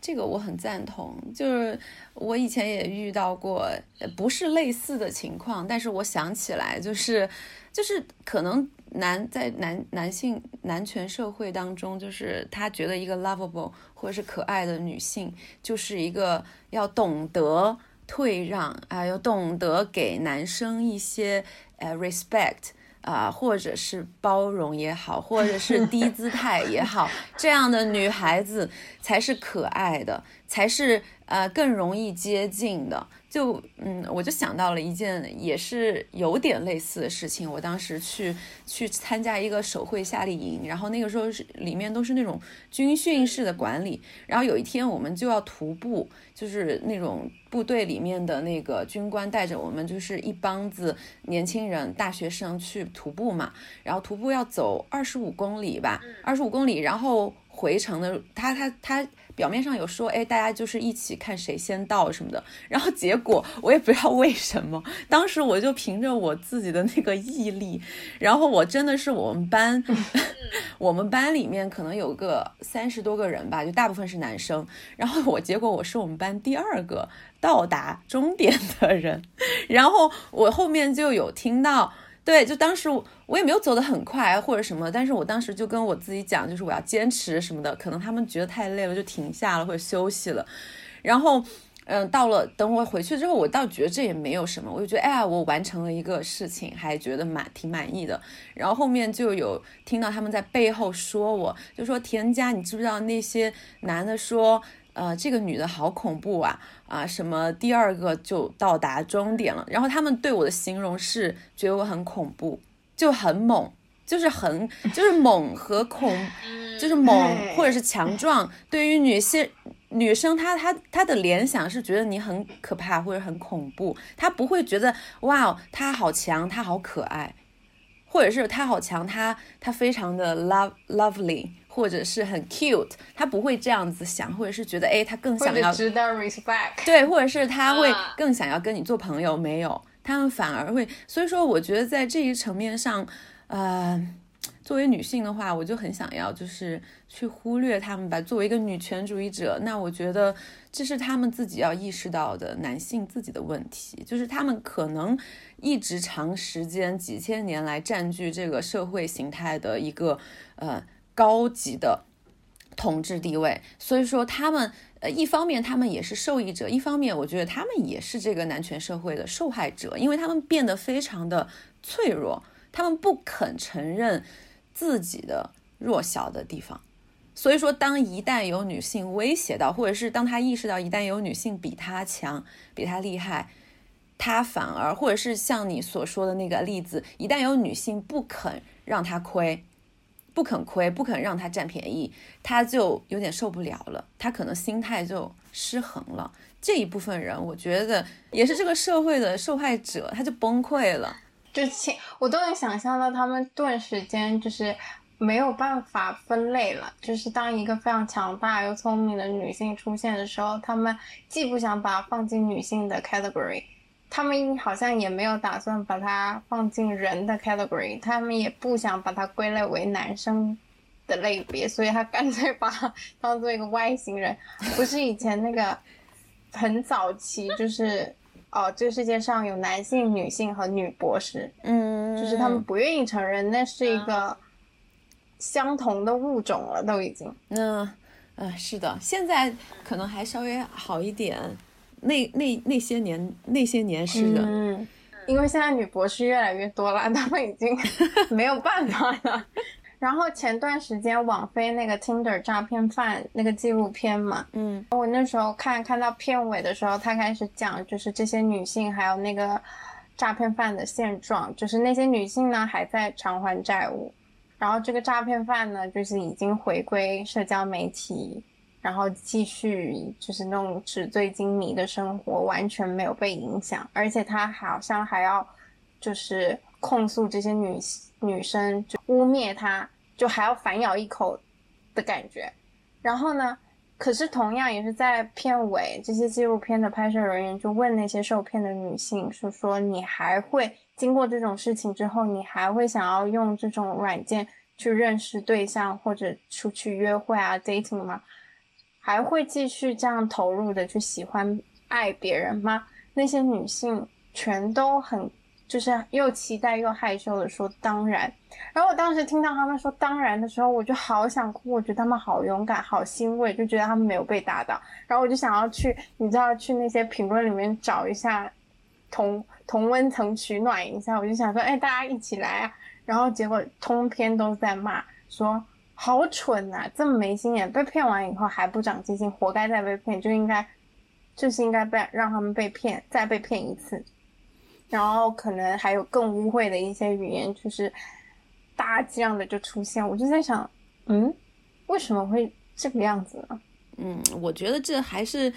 这个我很赞同。就是我以前也遇到过，不是类似的情况，但是我想起来，就是就是可能男在男男性男权社会当中，就是他觉得一个 lovable 或者是可爱的女性，就是一个要懂得退让啊，要懂得给男生一些。呃，respect 啊，或者是包容也好，或者是低姿态也好，这样的女孩子才是可爱的，才是呃更容易接近的。就嗯，我就想到了一件也是有点类似的事情。我当时去去参加一个手绘夏令营，然后那个时候是里面都是那种军训式的管理。然后有一天我们就要徒步，就是那种部队里面的那个军官带着我们，就是一帮子年轻人、大学生去徒步嘛。然后徒步要走二十五公里吧，二十五公里，然后回程的他他他。表面上有说，哎，大家就是一起看谁先到什么的，然后结果我也不知道为什么，当时我就凭着我自己的那个毅力，然后我真的是我们班，[laughs] 我们班里面可能有个三十多个人吧，就大部分是男生，然后我结果我是我们班第二个到达终点的人，然后我后面就有听到。对，就当时我也没有走得很快或者什么，但是我当时就跟我自己讲，就是我要坚持什么的。可能他们觉得太累了，就停下了或者休息了。然后，嗯，到了等我回去之后，我倒觉得这也没有什么，我就觉得哎呀，我完成了一个事情，还觉得满挺满意的。然后后面就有听到他们在背后说我，就说田佳，你知不知道那些男的说。呃，这个女的好恐怖啊啊！什么第二个就到达终点了，然后他们对我的形容是觉得我很恐怖，就很猛，就是很就是猛和恐，就是猛或者是强壮。对于女性女生，她她她的联想是觉得你很可怕或者很恐怖，她不会觉得哇，她好强，她好可爱，或者是她好强，她她非常的 love lovely。或者是很 cute，他不会这样子想，或者是觉得哎，他更想要值得 respect，对，或者是他会更想要跟你做朋友，没有，他们反而会，所以说我觉得在这一层面上，呃，作为女性的话，我就很想要就是去忽略他们吧。作为一个女权主义者，那我觉得这是他们自己要意识到的男性自己的问题，就是他们可能一直长时间几千年来占据这个社会形态的一个呃。高级的统治地位，所以说他们呃，一方面他们也是受益者，一方面我觉得他们也是这个男权社会的受害者，因为他们变得非常的脆弱，他们不肯承认自己的弱小的地方，所以说当一旦有女性威胁到，或者是当他意识到一旦有女性比他强、比他厉害，他反而或者是像你所说的那个例子，一旦有女性不肯让他亏。不肯亏，不肯让他占便宜，他就有点受不了了，他可能心态就失衡了。这一部分人，我觉得也是这个社会的受害者，他就崩溃了。就我都能想象到，他们顿时间就是没有办法分类了。就是当一个非常强大又聪明的女性出现的时候，他们既不想把放进女性的 category。他们好像也没有打算把它放进人的 category，他们也不想把它归类为男生的类别，所以他干脆把它当做一个外星人。不是以前那个很早期，就是哦，这个世界上有男性、女性和女博士，嗯，就是他们不愿意承认那是一个相同的物种了，都已经。嗯，呃，是的，现在可能还稍微好一点。那那那些年，那些年是的，嗯，因为现在女博士越来越多了，他们已经 [laughs] 没有办法了。然后前段时间网飞那个 Tinder 诈骗犯那个纪录片嘛，嗯，我那时候看看到片尾的时候，他开始讲就是这些女性还有那个诈骗犯的现状，就是那些女性呢还在偿还债务，然后这个诈骗犯呢就是已经回归社交媒体。然后继续就是那种纸醉金迷的生活，完全没有被影响，而且他好像还要就是控诉这些女女生，就污蔑他，就还要反咬一口的感觉。然后呢，可是同样也是在片尾，这些纪录片的拍摄人员就问那些受骗的女性，说说你还会经过这种事情之后，你还会想要用这种软件去认识对象或者出去约会啊，dating 吗？还会继续这样投入的去喜欢爱别人吗？那些女性全都很就是又期待又害羞的说当然。然后我当时听到他们说当然的时候，我就好想哭，我觉得他们好勇敢，好欣慰，就觉得他们没有被打倒。然后我就想要去，你知道，去那些评论里面找一下同同温层取暖一下。我就想说，哎，大家一起来啊！然后结果通篇都在骂说。好蠢呐！这么没心眼，被骗完以后还不长记性，活该再被骗，就应该就是应该被让他们被骗，再被骗一次。然后可能还有更污秽的一些语言，就是大量的就出现。我就在想，嗯，为什么会这个样子呢？嗯，我觉得这还是。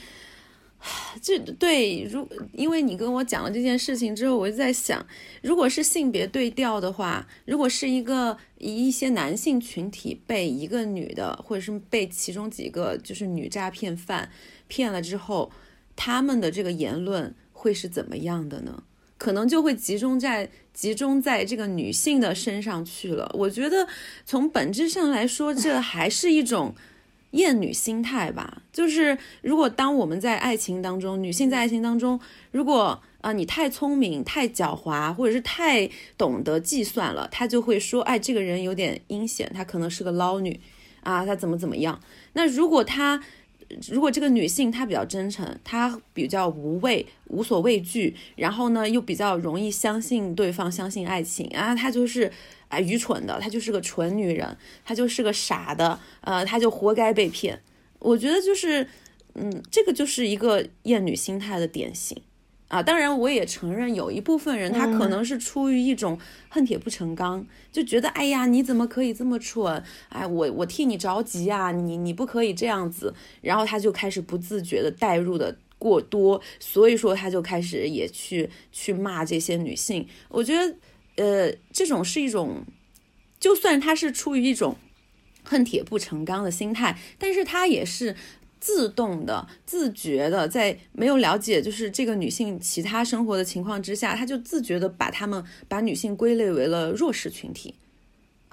[sighs] 这对，如因为你跟我讲了这件事情之后，我就在想，如果是性别对调的话，如果是一个一些男性群体被一个女的，或者是被其中几个就是女诈骗犯骗了之后，他们的这个言论会是怎么样的呢？可能就会集中在集中在这个女性的身上去了。我觉得从本质上来说，这还是一种。厌女心态吧，就是如果当我们在爱情当中，女性在爱情当中，如果啊你太聪明、太狡猾，或者是太懂得计算了，他就会说，哎，这个人有点阴险，他可能是个捞女啊，他怎么怎么样。那如果他，如果这个女性她比较真诚，她比较无畏、无所畏惧，然后呢又比较容易相信对方、相信爱情啊，她就是。啊，愚蠢的，她就是个蠢女人，她就是个傻的，呃，她就活该被骗。我觉得就是，嗯，这个就是一个厌女心态的典型啊。当然，我也承认有一部分人他可能是出于一种恨铁不成钢，就觉得，哎呀，你怎么可以这么蠢？哎，我我替你着急啊，你你不可以这样子。然后他就开始不自觉的带入的过多，所以说他就开始也去去骂这些女性。我觉得。呃，这种是一种，就算他是出于一种恨铁不成钢的心态，但是他也是自动的、自觉的，在没有了解就是这个女性其他生活的情况之下，他就自觉的把他们把女性归类为了弱势群体，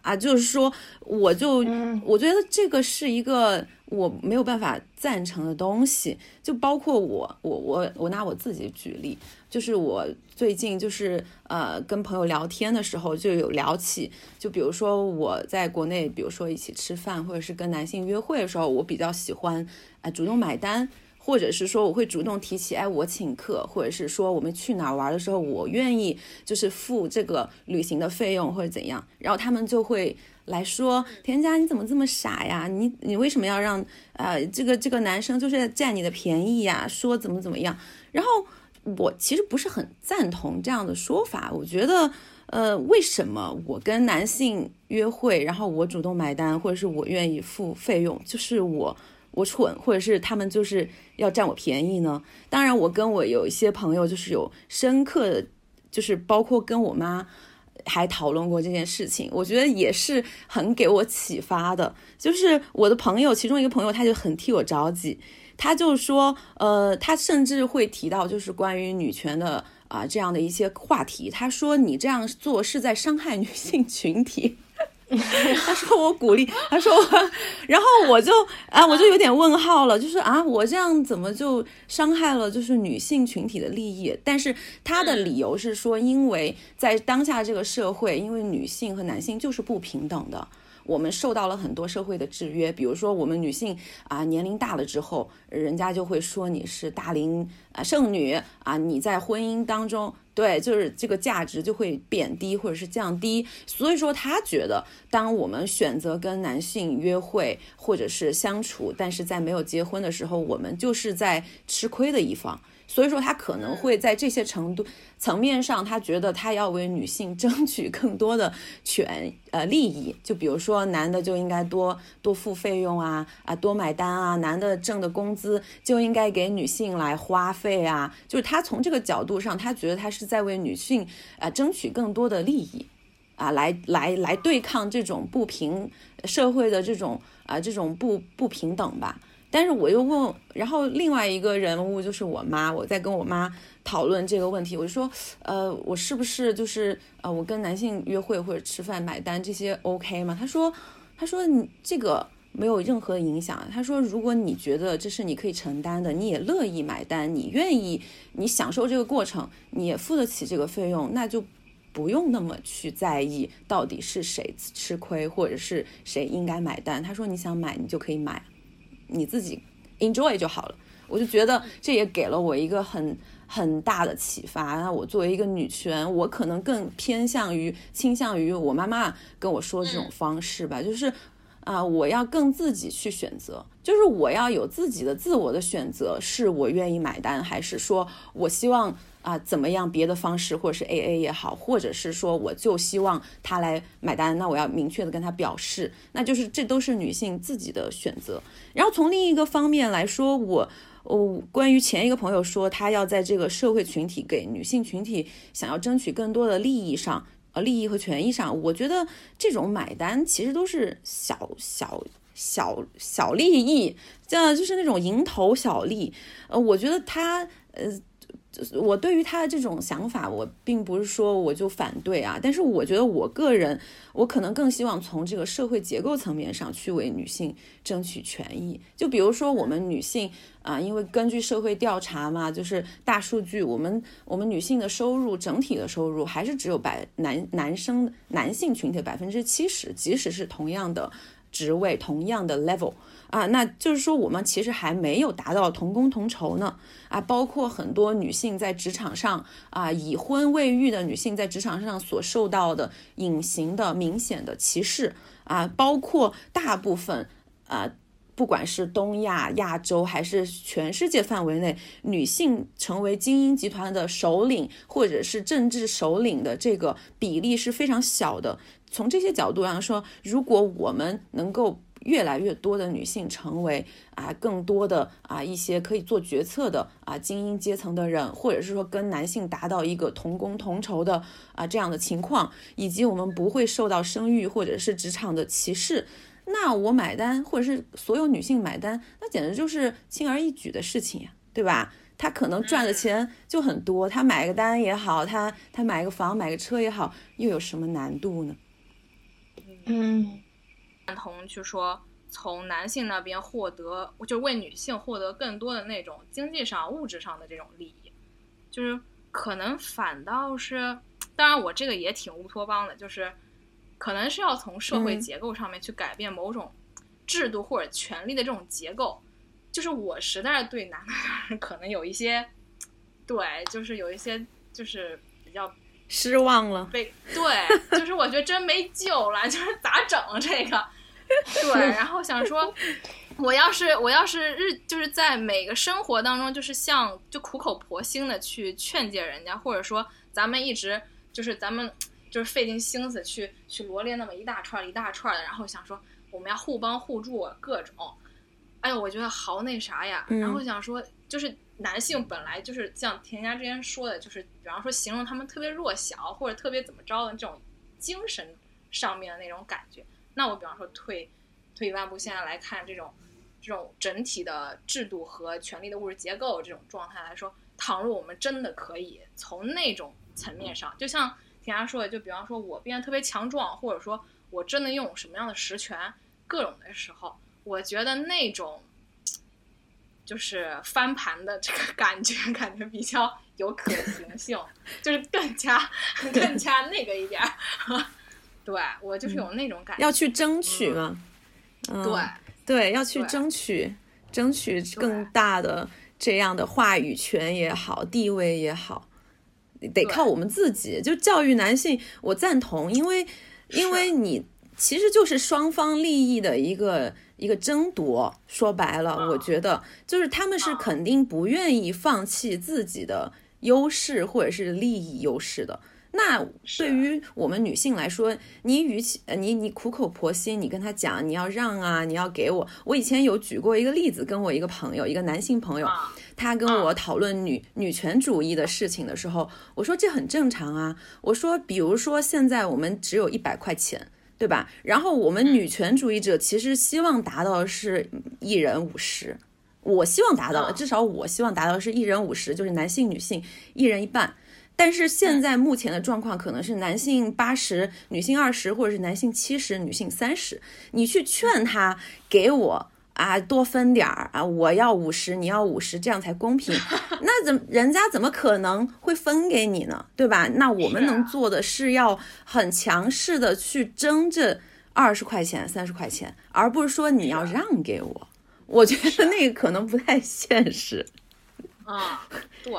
啊，就是说，我就我觉得这个是一个。我没有办法赞成的东西，就包括我，我我我拿我自己举例，就是我最近就是呃跟朋友聊天的时候就有聊起，就比如说我在国内，比如说一起吃饭或者是跟男性约会的时候，我比较喜欢啊主动买单，或者是说我会主动提起，哎我请客，或者是说我们去哪儿玩的时候，我愿意就是付这个旅行的费用或者怎样，然后他们就会。来说，田佳你怎么这么傻呀？你你为什么要让呃这个这个男生就是占你的便宜呀？说怎么怎么样？然后我其实不是很赞同这样的说法。我觉得，呃，为什么我跟男性约会，然后我主动买单，或者是我愿意付费用，就是我我蠢，或者是他们就是要占我便宜呢？当然，我跟我有一些朋友就是有深刻的，就是包括跟我妈。还讨论过这件事情，我觉得也是很给我启发的。就是我的朋友，其中一个朋友，他就很替我着急，他就说，呃，他甚至会提到就是关于女权的啊这样的一些话题。他说你这样做是在伤害女性群体。[laughs] 他说我鼓励，他说我，然后我就啊，我就有点问号了，就是啊，我这样怎么就伤害了就是女性群体的利益？但是他的理由是说，因为在当下这个社会，因为女性和男性就是不平等的。我们受到了很多社会的制约，比如说我们女性啊，年龄大了之后，人家就会说你是大龄啊剩女啊，你在婚姻当中，对，就是这个价值就会贬低或者是降低。所以说他觉得，当我们选择跟男性约会或者是相处，但是在没有结婚的时候，我们就是在吃亏的一方。所以说，他可能会在这些程度层面上，他觉得他要为女性争取更多的权呃利益。就比如说，男的就应该多多付费用啊啊，多买单啊，男的挣的工资就应该给女性来花费啊。就是他从这个角度上，他觉得他是在为女性啊争取更多的利益啊，来来来对抗这种不平社会的这种啊这种不不平等吧。但是我又问，然后另外一个人物就是我妈，我在跟我妈讨论这个问题，我就说，呃，我是不是就是呃，我跟男性约会或者吃饭买单这些 OK 吗？他说，他说你这个没有任何影响。他说，如果你觉得这是你可以承担的，你也乐意买单，你愿意，你享受这个过程，你也付得起这个费用，那就不用那么去在意到底是谁吃亏或者是谁应该买单。他说，你想买你就可以买。你自己 enjoy 就好了，我就觉得这也给了我一个很很大的启发。那我作为一个女权，我可能更偏向于倾向于我妈妈跟我说这种方式吧，就是啊，我要更自己去选择，就是我要有自己的自我的选择，是我愿意买单，还是说我希望。啊，怎么样？别的方式，或者是 A A 也好，或者是说，我就希望他来买单，那我要明确的跟他表示，那就是这都是女性自己的选择。然后从另一个方面来说，我，我关于前一个朋友说他要在这个社会群体给女性群体想要争取更多的利益上，呃，利益和权益上，我觉得这种买单其实都是小小小小利益，这样就是那种蝇头小利。呃，我觉得他，呃。我对于他的这种想法，我并不是说我就反对啊，但是我觉得我个人，我可能更希望从这个社会结构层面上去为女性争取权益。就比如说我们女性啊，因为根据社会调查嘛，就是大数据，我们我们女性的收入整体的收入还是只有百男男生男性群体百分之七十，即使是同样的职位，同样的 level。啊，那就是说我们其实还没有达到同工同酬呢。啊，包括很多女性在职场上啊，已婚未育的女性在职场上所受到的隐形的、明显的歧视啊，包括大部分啊，不管是东亚、亚洲还是全世界范围内，女性成为精英集团的首领或者是政治首领的这个比例是非常小的。从这些角度上说，如果我们能够。越来越多的女性成为啊，更多的啊一些可以做决策的啊精英阶层的人，或者是说跟男性达到一个同工同酬的啊这样的情况，以及我们不会受到生育或者是职场的歧视，那我买单，或者是所有女性买单，那简直就是轻而易举的事情呀，对吧？她可能赚的钱就很多，她买个单也好，她她买个房买个车也好，又有什么难度呢？嗯。赞同去说，从男性那边获得，就为女性获得更多的那种经济上、物质上的这种利益，就是可能反倒是，当然我这个也挺乌托邦的，就是可能是要从社会结构上面去改变某种制度或者权力的这种结构。就是我实在是对男的 [laughs] 可能有一些，对，就是有一些就是比较。失望了，被对，就是我觉得真没救了，就是咋整这个？对，然后想说，我要是我要是日就是在每个生活当中，就是像就苦口婆心的去劝诫人家，或者说咱们一直就是咱们就是费尽心思去去罗列那么一大串一大串的，然后想说我们要互帮互助各种，哎呦，我觉得好那啥呀，然后想说就是。男性本来就是像田家之前说的，就是比方说形容他们特别弱小或者特别怎么着的这种精神上面的那种感觉。那我比方说退退一万步，现在来看这种这种整体的制度和权力的物质结构这种状态来说，倘若我们真的可以从那种层面上，就像田家说的，就比方说我变得特别强壮，或者说我真的拥有什么样的实权，各种的时候，我觉得那种就是翻盘的这个感觉，感觉比较有可行性，就是更加 [laughs] 更加那个一点儿。对我就是有那种感觉，要去争取嘛。嗯，对对，要去争取，争取更大的这样的话语权也好，地位也好，得靠我们自己。就教育男性，我赞同，因为因为你其实就是双方利益的一个一个争夺。说白了，啊我觉得就是他们是啊肯定不愿意放弃自己的优势或者是利益优势的。那对于我们女性来说，你与其呃你你苦口婆心，你跟他讲你要让啊，你要给我。我以前有举过一个例子，跟我一个朋友，一个男性朋友，啊，他跟我讨论女女权主义的事情的时候，我说这很正常啊。我说，比如说现在我们只有一百块钱，对吧？然后我们女权主义者其实希望达到的是一人五十，我希望达到的，嗯至少我希望达到的是一人五十，就是男性女性一人一半。但是现在目前的状况可能是男性八十，女性二十，或者是男性七十，女性三十。你去劝他给我啊多分点儿啊，我要五十，你要五十，这样才公平。[laughs] 那怎么人家怎么可能会分给你呢？对吧？那我们能做的是要很强势的去争这二十块钱、三十块钱，而不是说你要让给我。我觉得那个可能不太现实。啊，对。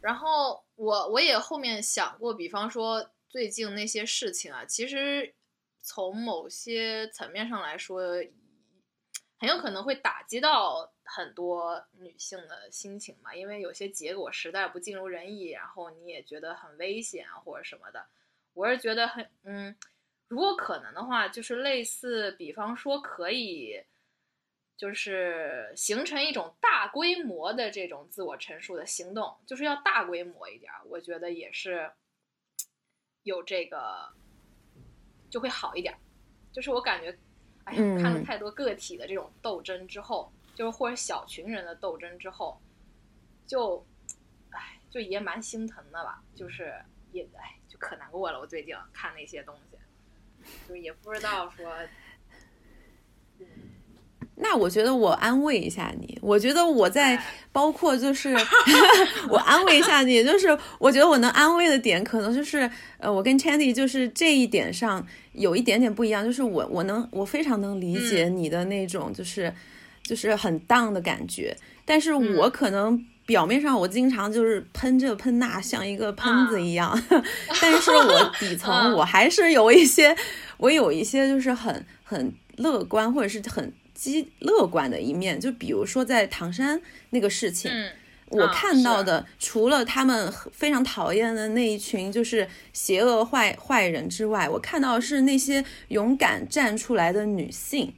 然后我我也后面想过，比方说最近那些事情啊，其实从某些层面上来说，很有可能会打击到很多女性的心情嘛，因为有些结果实在不尽如人意，然后你也觉得很危险啊或者什么的。我是觉得很嗯，如果可能的话，就是类似，比方说可以。就是形成一种大规模的这种自我陈述的行动，就是要大规模一点，我觉得也是有这个就会好一点。就是我感觉，哎呀，嗯看了太多个体的这种斗争之后，就是或者小群人的斗争之后，就，哎，就也蛮心疼的吧。就是也哎，就可难过了。我最近看那些东西，就也不知道说，[laughs] 那我觉得我安慰一下你，我觉得我在哎。包括就是 [laughs] 我安慰一下你，就是我觉得我能安慰的点，可能就是呃，我跟 Chandy 就是这一点上有一点点不一样，就是我我能我非常能理解你的那种就是、就是很 down 的感觉，但是我可能。表面上我经常就是喷这喷那，像一个喷子一样，[laughs] 但是我底层嗯。我还是有一些，我有一些就是很很乐观或者是很积乐观的一面。就比如说在唐山那个事情，嗯，我啊看到是的除了他们非常讨厌的那一群就是邪恶坏坏人之外，我看到的是那些勇敢站出来的女性，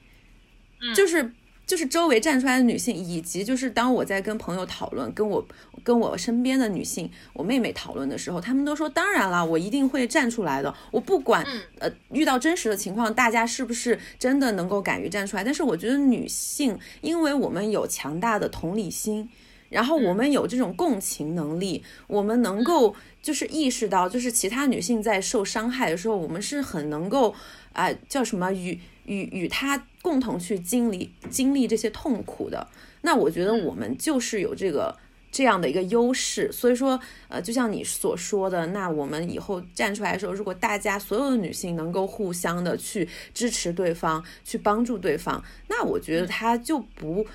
嗯就是。就是周围站出来的女性，以及就是当我在跟朋友讨论，跟我跟我身边的女性，我妹妹讨论的时候，她们都说，当然了，我一定会站出来的。我不管、嗯呃遇到真实的情况，大家是不是真的能够敢于站出来？但是我觉得女性，因为我们有强大的同理心，然后我们有这种共情能力，我们能够就是意识到，就是其他女性在受伤害的时候，我们是很能够啊、叫什么与与与他共同去经历经历这些痛苦的。那我觉得我们就是有这个。这样的一个优势，所以说，呃，就像你所说的，那我们以后站出来的时候，如果大家所有的女性能够互相的去支持对方，去帮助对方，那我觉得他就不，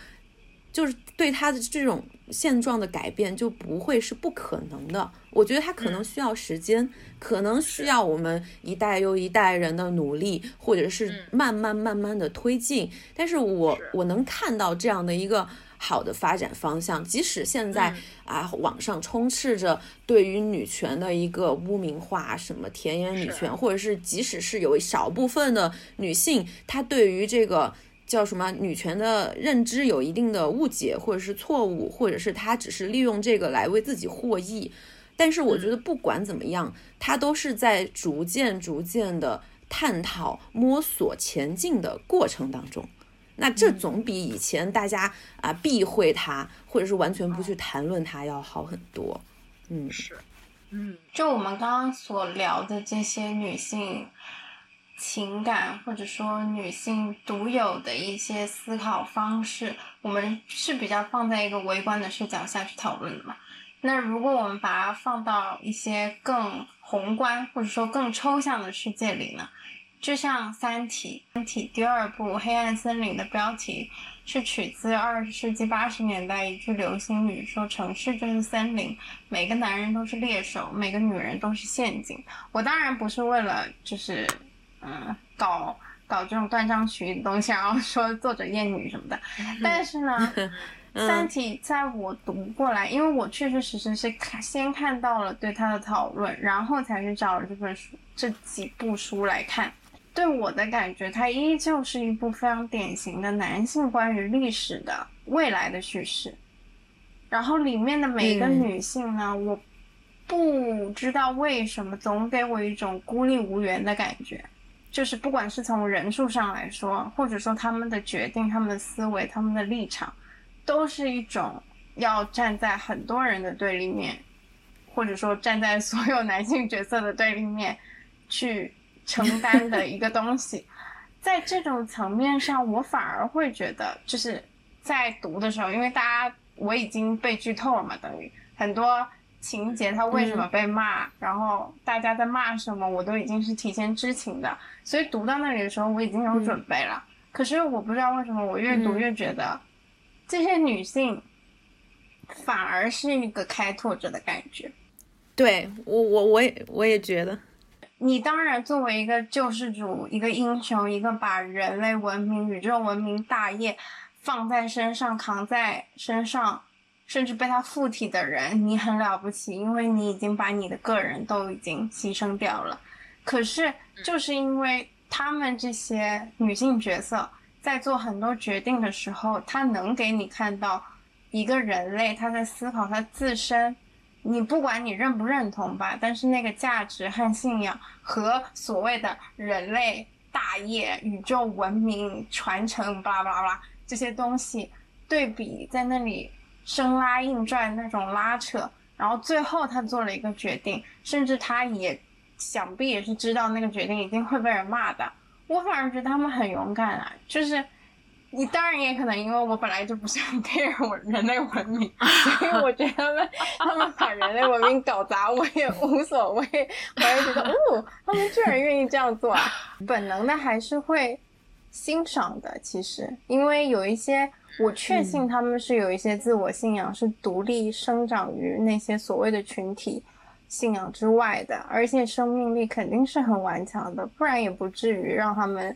就是对他的这种现状的改变就不会是不可能的。我觉得他可能需要时间，可能需要我们一代又一代人的努力，或者是慢慢慢慢的推进。但是我是我能看到这样的一个。好的发展方向，即使现在、啊，网上充斥着对于女权的一个污名化，什么田园女权，或者是即使是有一少部分的女性，她对于这个叫什么女权的认知有一定的误解，或者是错误，或者是她只是利用这个来为自己获益。但是我觉得不管怎么样，她都是在逐渐逐渐的探讨、摸索、前进的过程当中。那这总比以前大家啊避讳她，或者是完全不去谈论她要好很多。嗯，是，嗯就我们刚刚所聊的这些女性情感，或者说女性独有的一些思考方式，我们是比较放在一个微观的视角下去讨论的嘛。那如果我们把它放到一些更宏观或者说更抽象的世界里呢？就像《三体》，《三体》第二部《黑暗森林》的标题是取自二十世纪八十年代一句流行语，说城市就是森林，每个男人都是猎手，每个女人都是陷阱。我当然不是为了就是嗯搞搞这种断章取义的东西，然后说作者厌女什么的，但是呢。[laughs]《三体》在我读过来，因为我确确实实是看先看到了对它的讨论，然后才去找了这本书这几部书来看。对我的感觉，它依旧是一部非常典型的男性关于历史的未来的叙事。然后里面的每个女性呢，我不知道为什么总给我一种孤立无援的感觉，就是不管是从人数上来说，或者说他们的决定、他们的思维、他们的立场。都是一种要站在很多人的对立面，或者说站在所有男性角色的对立面去承担的一个东西。在这种层面上，我反而会觉得，就是在读的时候，因为大家我已经被剧透了嘛，等于很多情节他为什么被骂，然后大家在骂什么，我都已经是提前知情的，所以读到那里的时候，我已经有准备了。可是我不知道为什么，我越读越觉得。这些女性反而是一个开拓者的感觉，对我我我也我也觉得，你当然作为一个救世主、一个英雄、一个把人类文明、宇宙文明大业放在身上、扛在身上，甚至被他附体的人，你很了不起，因为你已经把你的个人都已经牺牲掉了。可是就是因为他们这些女性角色。在做很多决定的时候，他能给你看到一个人类他在思考他自身，你不管你认不认同吧，但是那个价值和信仰和所谓的人类大业、宇宙文明传承，巴拉巴拉巴拉这些东西对比在那里生拉硬拽那种拉扯，然后最后他做了一个决定，甚至他也想必也是知道那个决定一定会被人骂的。我反而觉得他们很勇敢啊！就是你当然也可能因为我本来就不是很 [laughs] care 我人类文明，所以我觉得他们他们把人类文明搞砸我也无所谓。我也觉得哦，他们居然愿意这样做啊！本能的还是会欣赏的。其实，因为有一些我确信他们是有一些自我信仰，是独立生长于那些所谓的群体。信仰之外的，而且生命力肯定是很顽强的，不然也不至于让他们，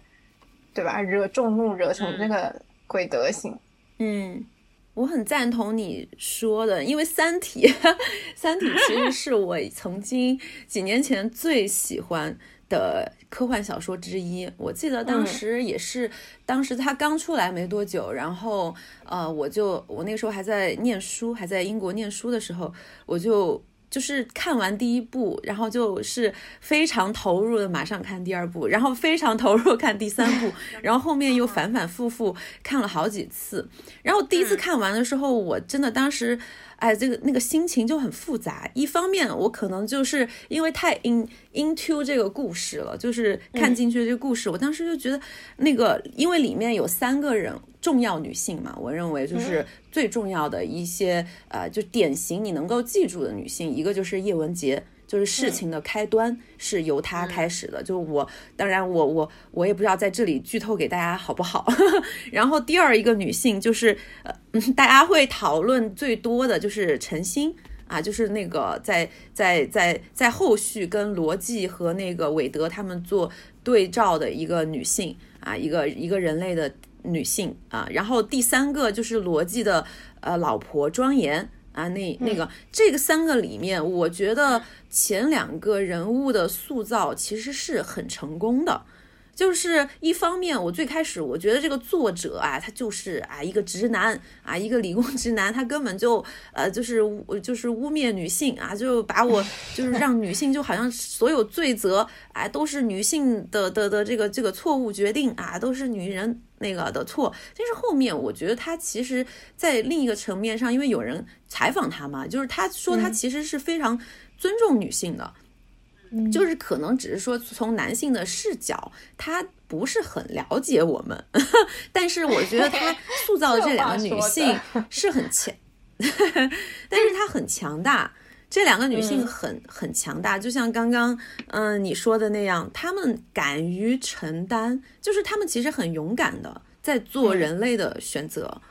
对吧？惹众怒，惹成这个鬼德行。嗯，我很赞同你说的，因为 [laughs]《三体》，《三体》其实是我曾经几年前最喜欢的科幻小说之一。我记得当时也是，当时它刚出来没多久，然后呃，我就我那时候还在念书，还在英国念书的时候，我就。就是看完第一部，然后就是非常投入的，马上看第二部，然后非常投入看第三部，[laughs] 然后后面又反反复复看了好几次。然后第一次看完的时候，我真的当时。哎，这个那个心情就很复杂。一方面，我可能就是因为太 in into 这个故事了，就是看进去这个故事。我当时就觉得，那个因为里面有三个人重要女性嘛，我认为就是最重要的一些呃，就典型你能够记住的女性，一个就是叶文洁。就是事情的开端是由他开始的，就我当然我我我也不知道在这里剧透给大家好不好。[laughs] 然后第二一个女性就是呃大家会讨论最多的就是陈星啊，就是那个在在在在后续跟罗辑和那个韦德他们做对照的一个女性啊，一个一个人类的女性啊。然后第三个就是罗辑的呃老婆庄严。啊，那那个这个三个里面，我觉得前两个人物的塑造其实是很成功的。就是一方面，我最开始我觉得这个作者啊，他就是啊一个直男啊，一个理工直男，他根本就呃就是就是污蔑女性啊，就把我就是让女性就好像所有罪责啊都是女性的的的这个这个错误决定啊，都是女人那个的错。但是后面我觉得他其实，在另一个层面上，因为有人采访他嘛，就是他说他其实是非常尊重女性的。就是可能只是说从男性的视角，他不是很了解我们，[laughs] 但是我觉得他塑造的这两个女性是很强，[laughs] 但是他很强大。这两个女性很很强大，就像刚刚嗯你说的那样，她们敢于承担，就是她们其实很勇敢的在做人类的选择。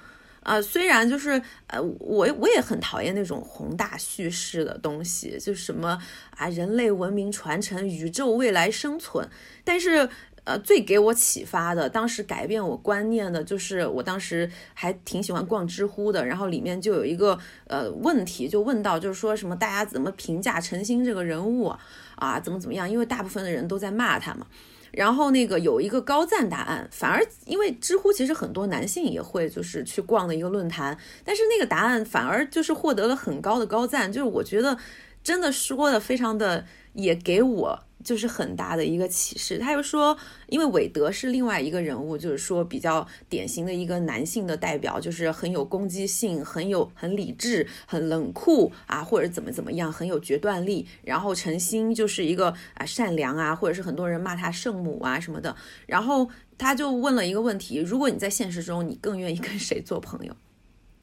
啊，虽然就是呃，我我也很讨厌那种宏大叙事的东西，就什么啊，人类文明传承、宇宙未来生存，但是呃，最给我启发的，当时改变我观念的，就是我当时还挺喜欢逛知乎的，然后里面就有一个呃问题，就问到就是说什么大家怎么评价陈星这个人物啊，怎么怎么样？因为大部分的人都在骂他嘛。然后那个有一个高赞答案，反而因为知乎其实很多男性也会就是去逛的一个论坛，但是那个答案反而就是获得了很高的高赞，就是我觉得真的说的非常的也给我。就是很大的一个启示。他又说，因为韦德是另外一个人物，就是说比较典型的一个男性的代表，就是很有攻击性，很有很理智，很冷酷啊，或者怎么怎么样，很有决断力。然后陈星就是一个啊善良啊，或者是很多人骂他圣母啊什么的。然后他就问了一个问题：如果你在现实中，你更愿意跟谁做朋友？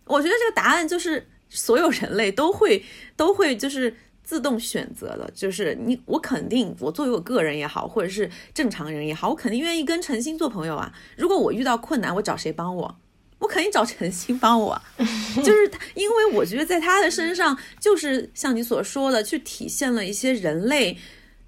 我觉得这个答案就是所有人类都会都会就是。自动选择的，就是你，我肯定，我作为我个人也好，或者是正常人也好，我肯定愿意跟陈星做朋友啊。如果我遇到困难，我找谁帮我？我肯定找陈星帮我。[laughs] 就是他，因为我觉得在他的身上，就是像你所说的，去体现了一些人类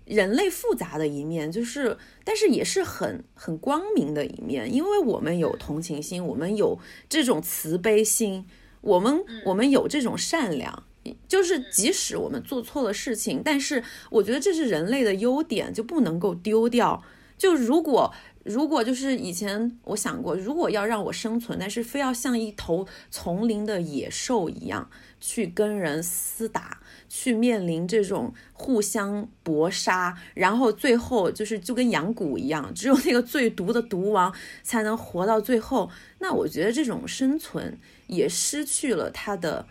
人类复杂的一面，就是但是也是很很光明的一面，因为我们有同情心，我们有这种慈悲心，我们我们有这种善良。就是即使我们做错了事情，但是我觉得这是人类的优点，就不能够丢掉。就如果如果就是以前我想过，如果要让我生存，但是非要像一头丛林的野兽一样去跟人厮打，去面临这种互相搏杀，然后最后就是就跟养蛊一样，只有那个最毒的毒王才能活到最后。那我觉得这种生存也失去了它的。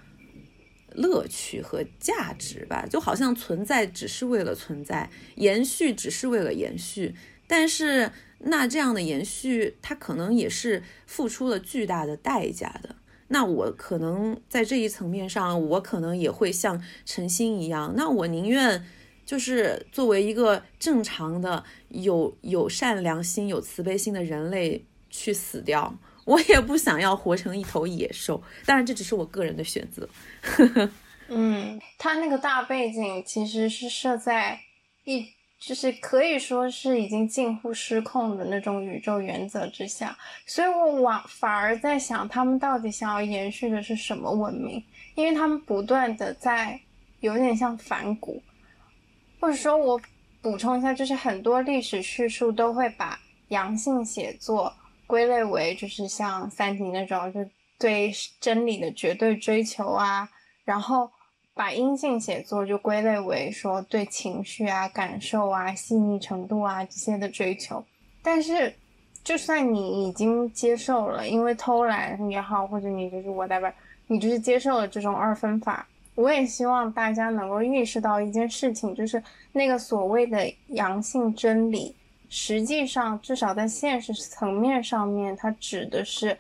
乐趣和价值吧，就好像存在只是为了存在，延续只是为了延续。但是那这样的延续，它可能也是付出了巨大的代价的。那我可能在这一层面上，我可能也会像陈星一样，那我宁愿就是作为一个正常的、有有善良心、有慈悲心的人类去死掉。我也不想要活成一头野兽，当然这只是我个人的选择。[laughs] 嗯，他那个大背景其实是设在一，就是可以说是已经近乎失控的那种宇宙原则之下，所以我往反而在想，他们到底想要延续的是什么文明？因为他们不断的在有点像反骨，或者说，我补充一下，就是很多历史叙述都会把阳性写作。归类为就是像三体那种，就对真理的绝对追求啊，然后把阴性写作就归类为说对情绪啊、感受啊、细腻程度啊这些的追求。但是，就算你已经接受了，因为偷懒也好，或者你就是 whatever，你就是接受了这种二分法，我也希望大家能够意识到一件事情，就是那个所谓的阳性真理。实际上，至少在现实层面上面，它指的是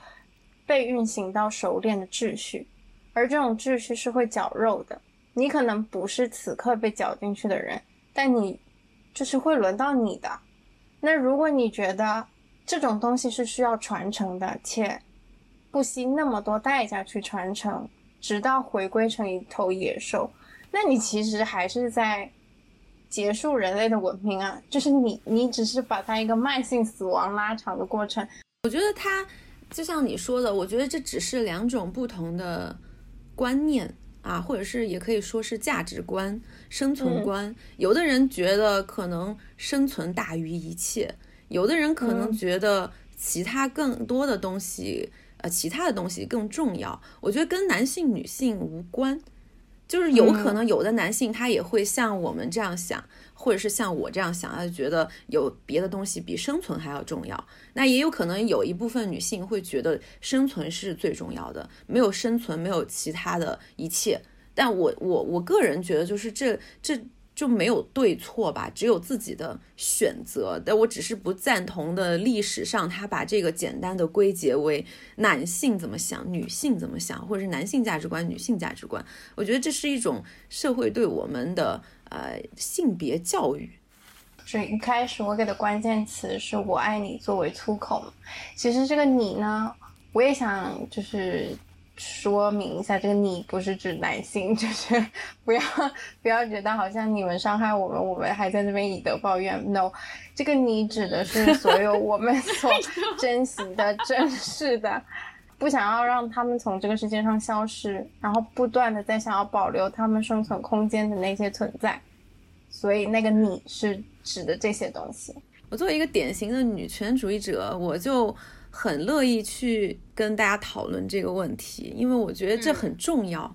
被运行到熟练的秩序，而这种秩序是会绞肉的。你可能不是此刻被绞进去的人，但你就是会轮到你的。那如果你觉得这种东西是需要传承的，且不惜那么多代价去传承，直到回归成一头野兽，那你其实还是在。结束人类的文明啊，就是你，你只是把它一个慢性死亡拉长的过程。我觉得它就像你说的，我觉得这只是两种不同的观念啊，或者是也可以说是价值观、生存观。有的人觉得可能生存大于一切，有的人可能觉得其他更多的东西，呃，其他的东西更重要。我觉得跟男性、女性无关。就是有可能有的男性他也会像我们这样想，或者是像我这样想，他就觉得有别的东西比生存还要重要。那也有可能有一部分女性会觉得生存是最重要的，没有生存没有其他的一切。但我我我个人觉得，就是这这就没有对错吧，只有自己的选择。但我只是不赞同的历史上，他把这个简单的归结为男性怎么想，女性怎么想，或者是男性价值观、女性价值观。我觉得这是一种社会对我们的呃性别教育。所以一开始我给的关键词是我爱你作为粗口，其实这个你呢，我也想就是。说明一下，这个你不是指男性，[laughs] 就是不要不要觉得好像你们伤害我们，我们还在那边以德报怨。No，这个你指的是所有我们所 [laughs] 珍惜的、珍视的，不想要让他们从这个世界上消失，然后不断的在想要保留他们生存空间的那些存在。所以那个你是指的这些东西。我作为一个典型的女权主义者，我就。很乐意去跟大家讨论这个问题，因为我觉得这很重要。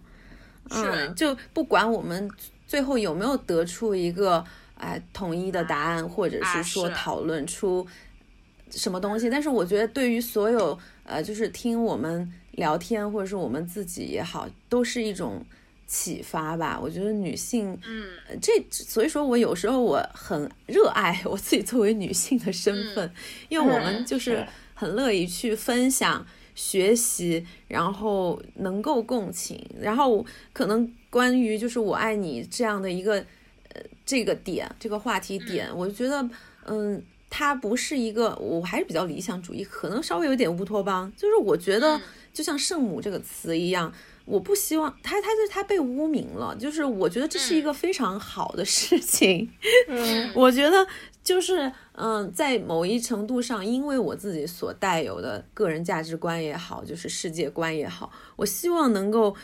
嗯，就不管我们最后有没有得出一个哎统一的答案，或者是说讨论出什么东西，但是我觉得对于所有呃，就是听我们聊天，或者是我们自己也好，都是一种启发吧。我觉得女性，嗯，这所以说我有时候我很热爱 [laughs] 我自己作为女性的身份，因为我们就是。很乐意去分享、学习，然后能够共情，然后可能关于就是我爱你这样的一个呃这个点，这个话题点，我觉得嗯，它不是一个，我还是比较理想主义，可能稍微有点乌托邦，就是我觉得就像圣母这个词一样，我不希望他他他被污名了，就是我觉得这是一个非常好的事情，嗯，[laughs] 我觉得。就是，嗯，在某一程度上，因为我自己所带有的个人价值观也好，就是世界观也好，我希望能够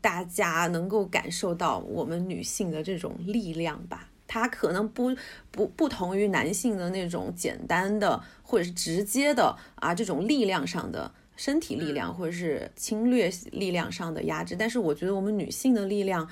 大家能够感受到我们女性的这种力量吧。它可能不不不同于男性的那种简单的或者是直接的啊这种力量上的身体力量或者是侵略力量上的压制，但是我觉得我们女性的力量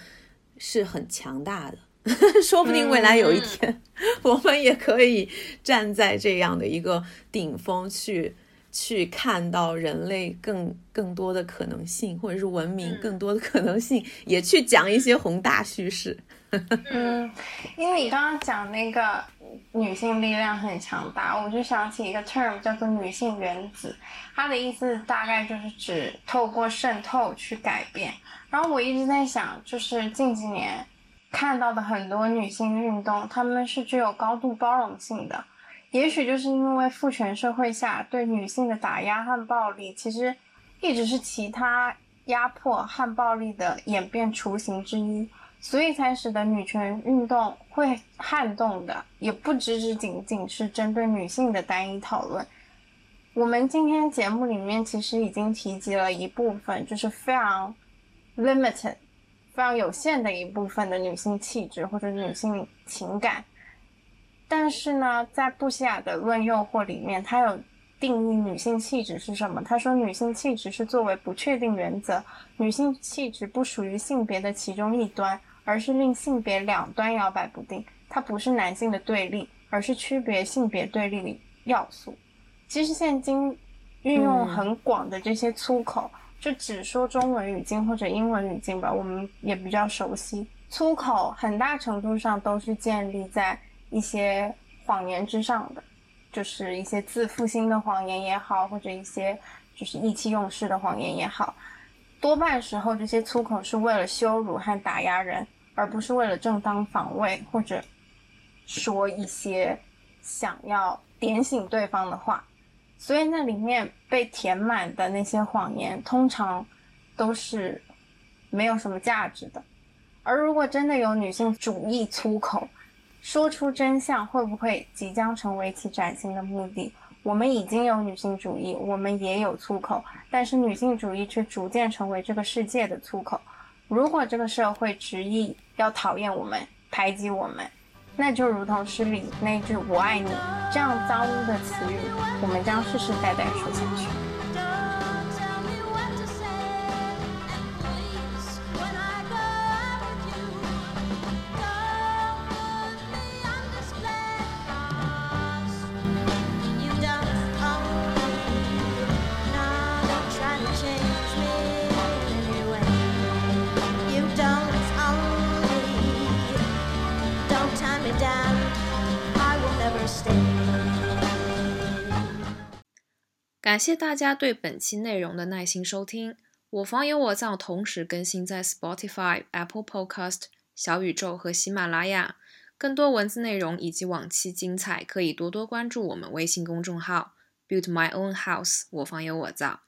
是很强大的。[laughs] 说不定未来有一天，我们也可以站在这样的一个顶峰，去去看到人类更更多的可能性，或者是文明更多的可能性，也去讲一些宏大叙事。[laughs] 嗯，因为你刚刚讲那个女性力量很强大，我就想起一个 term 叫做女性原子，它的意思大概就是指透过渗透去改变。然后我一直在想，就是近几年。看到的很多女性运动，她们是具有高度包容性的。也许就是因为父权社会下对女性的打压和暴力，其实一直是其他压迫和暴力的演变雏形之一，所以才使得女权运动会撼动的，也不只只仅仅是针对女性的单一讨论。我们今天节目里面其实已经提及了一部分，就是非常 limited。非常有限的一部分的女性气质或者女性情感，但是呢，在布希亚的《论诱惑》里面，他有定义女性气质是什么。他说，女性气质是作为不确定原则，女性气质不属于性别的其中一端，而是令性别两端摇摆不定。它不是男性的对立，而是区别性别对立的要素。其实现今运用很广的这些粗口。就只说中文语境或者英文语境吧，我们也比较熟悉。粗口很大程度上都是建立在一些谎言之上的，就是一些自负心的谎言也好，或者一些就是意气用事的谎言也好。多半时候，这些粗口是为了羞辱和打压人，而不是为了正当防卫或者说一些想要点醒对方的话。所以那里面被填满的那些谎言，通常都是没有什么价值的。而如果真的有女性主义粗口，说出真相，会不会即将成为其崭新的目的？我们已经有女性主义，我们也有粗口，但是女性主义却逐渐成为这个世界的粗口。如果这个社会执意要讨厌我们、排挤我们，那就如同诗里那句“我爱你”这样脏污的词语，我们将世世代代说下去。感谢大家对本期内容的耐心收听。我房有我造同时更新在 Spotify、Apple Podcast、小宇宙和喜马拉雅。更多文字内容以及往期精彩，可以多多关注我们微信公众号 “Build My Own House”，我房有我造。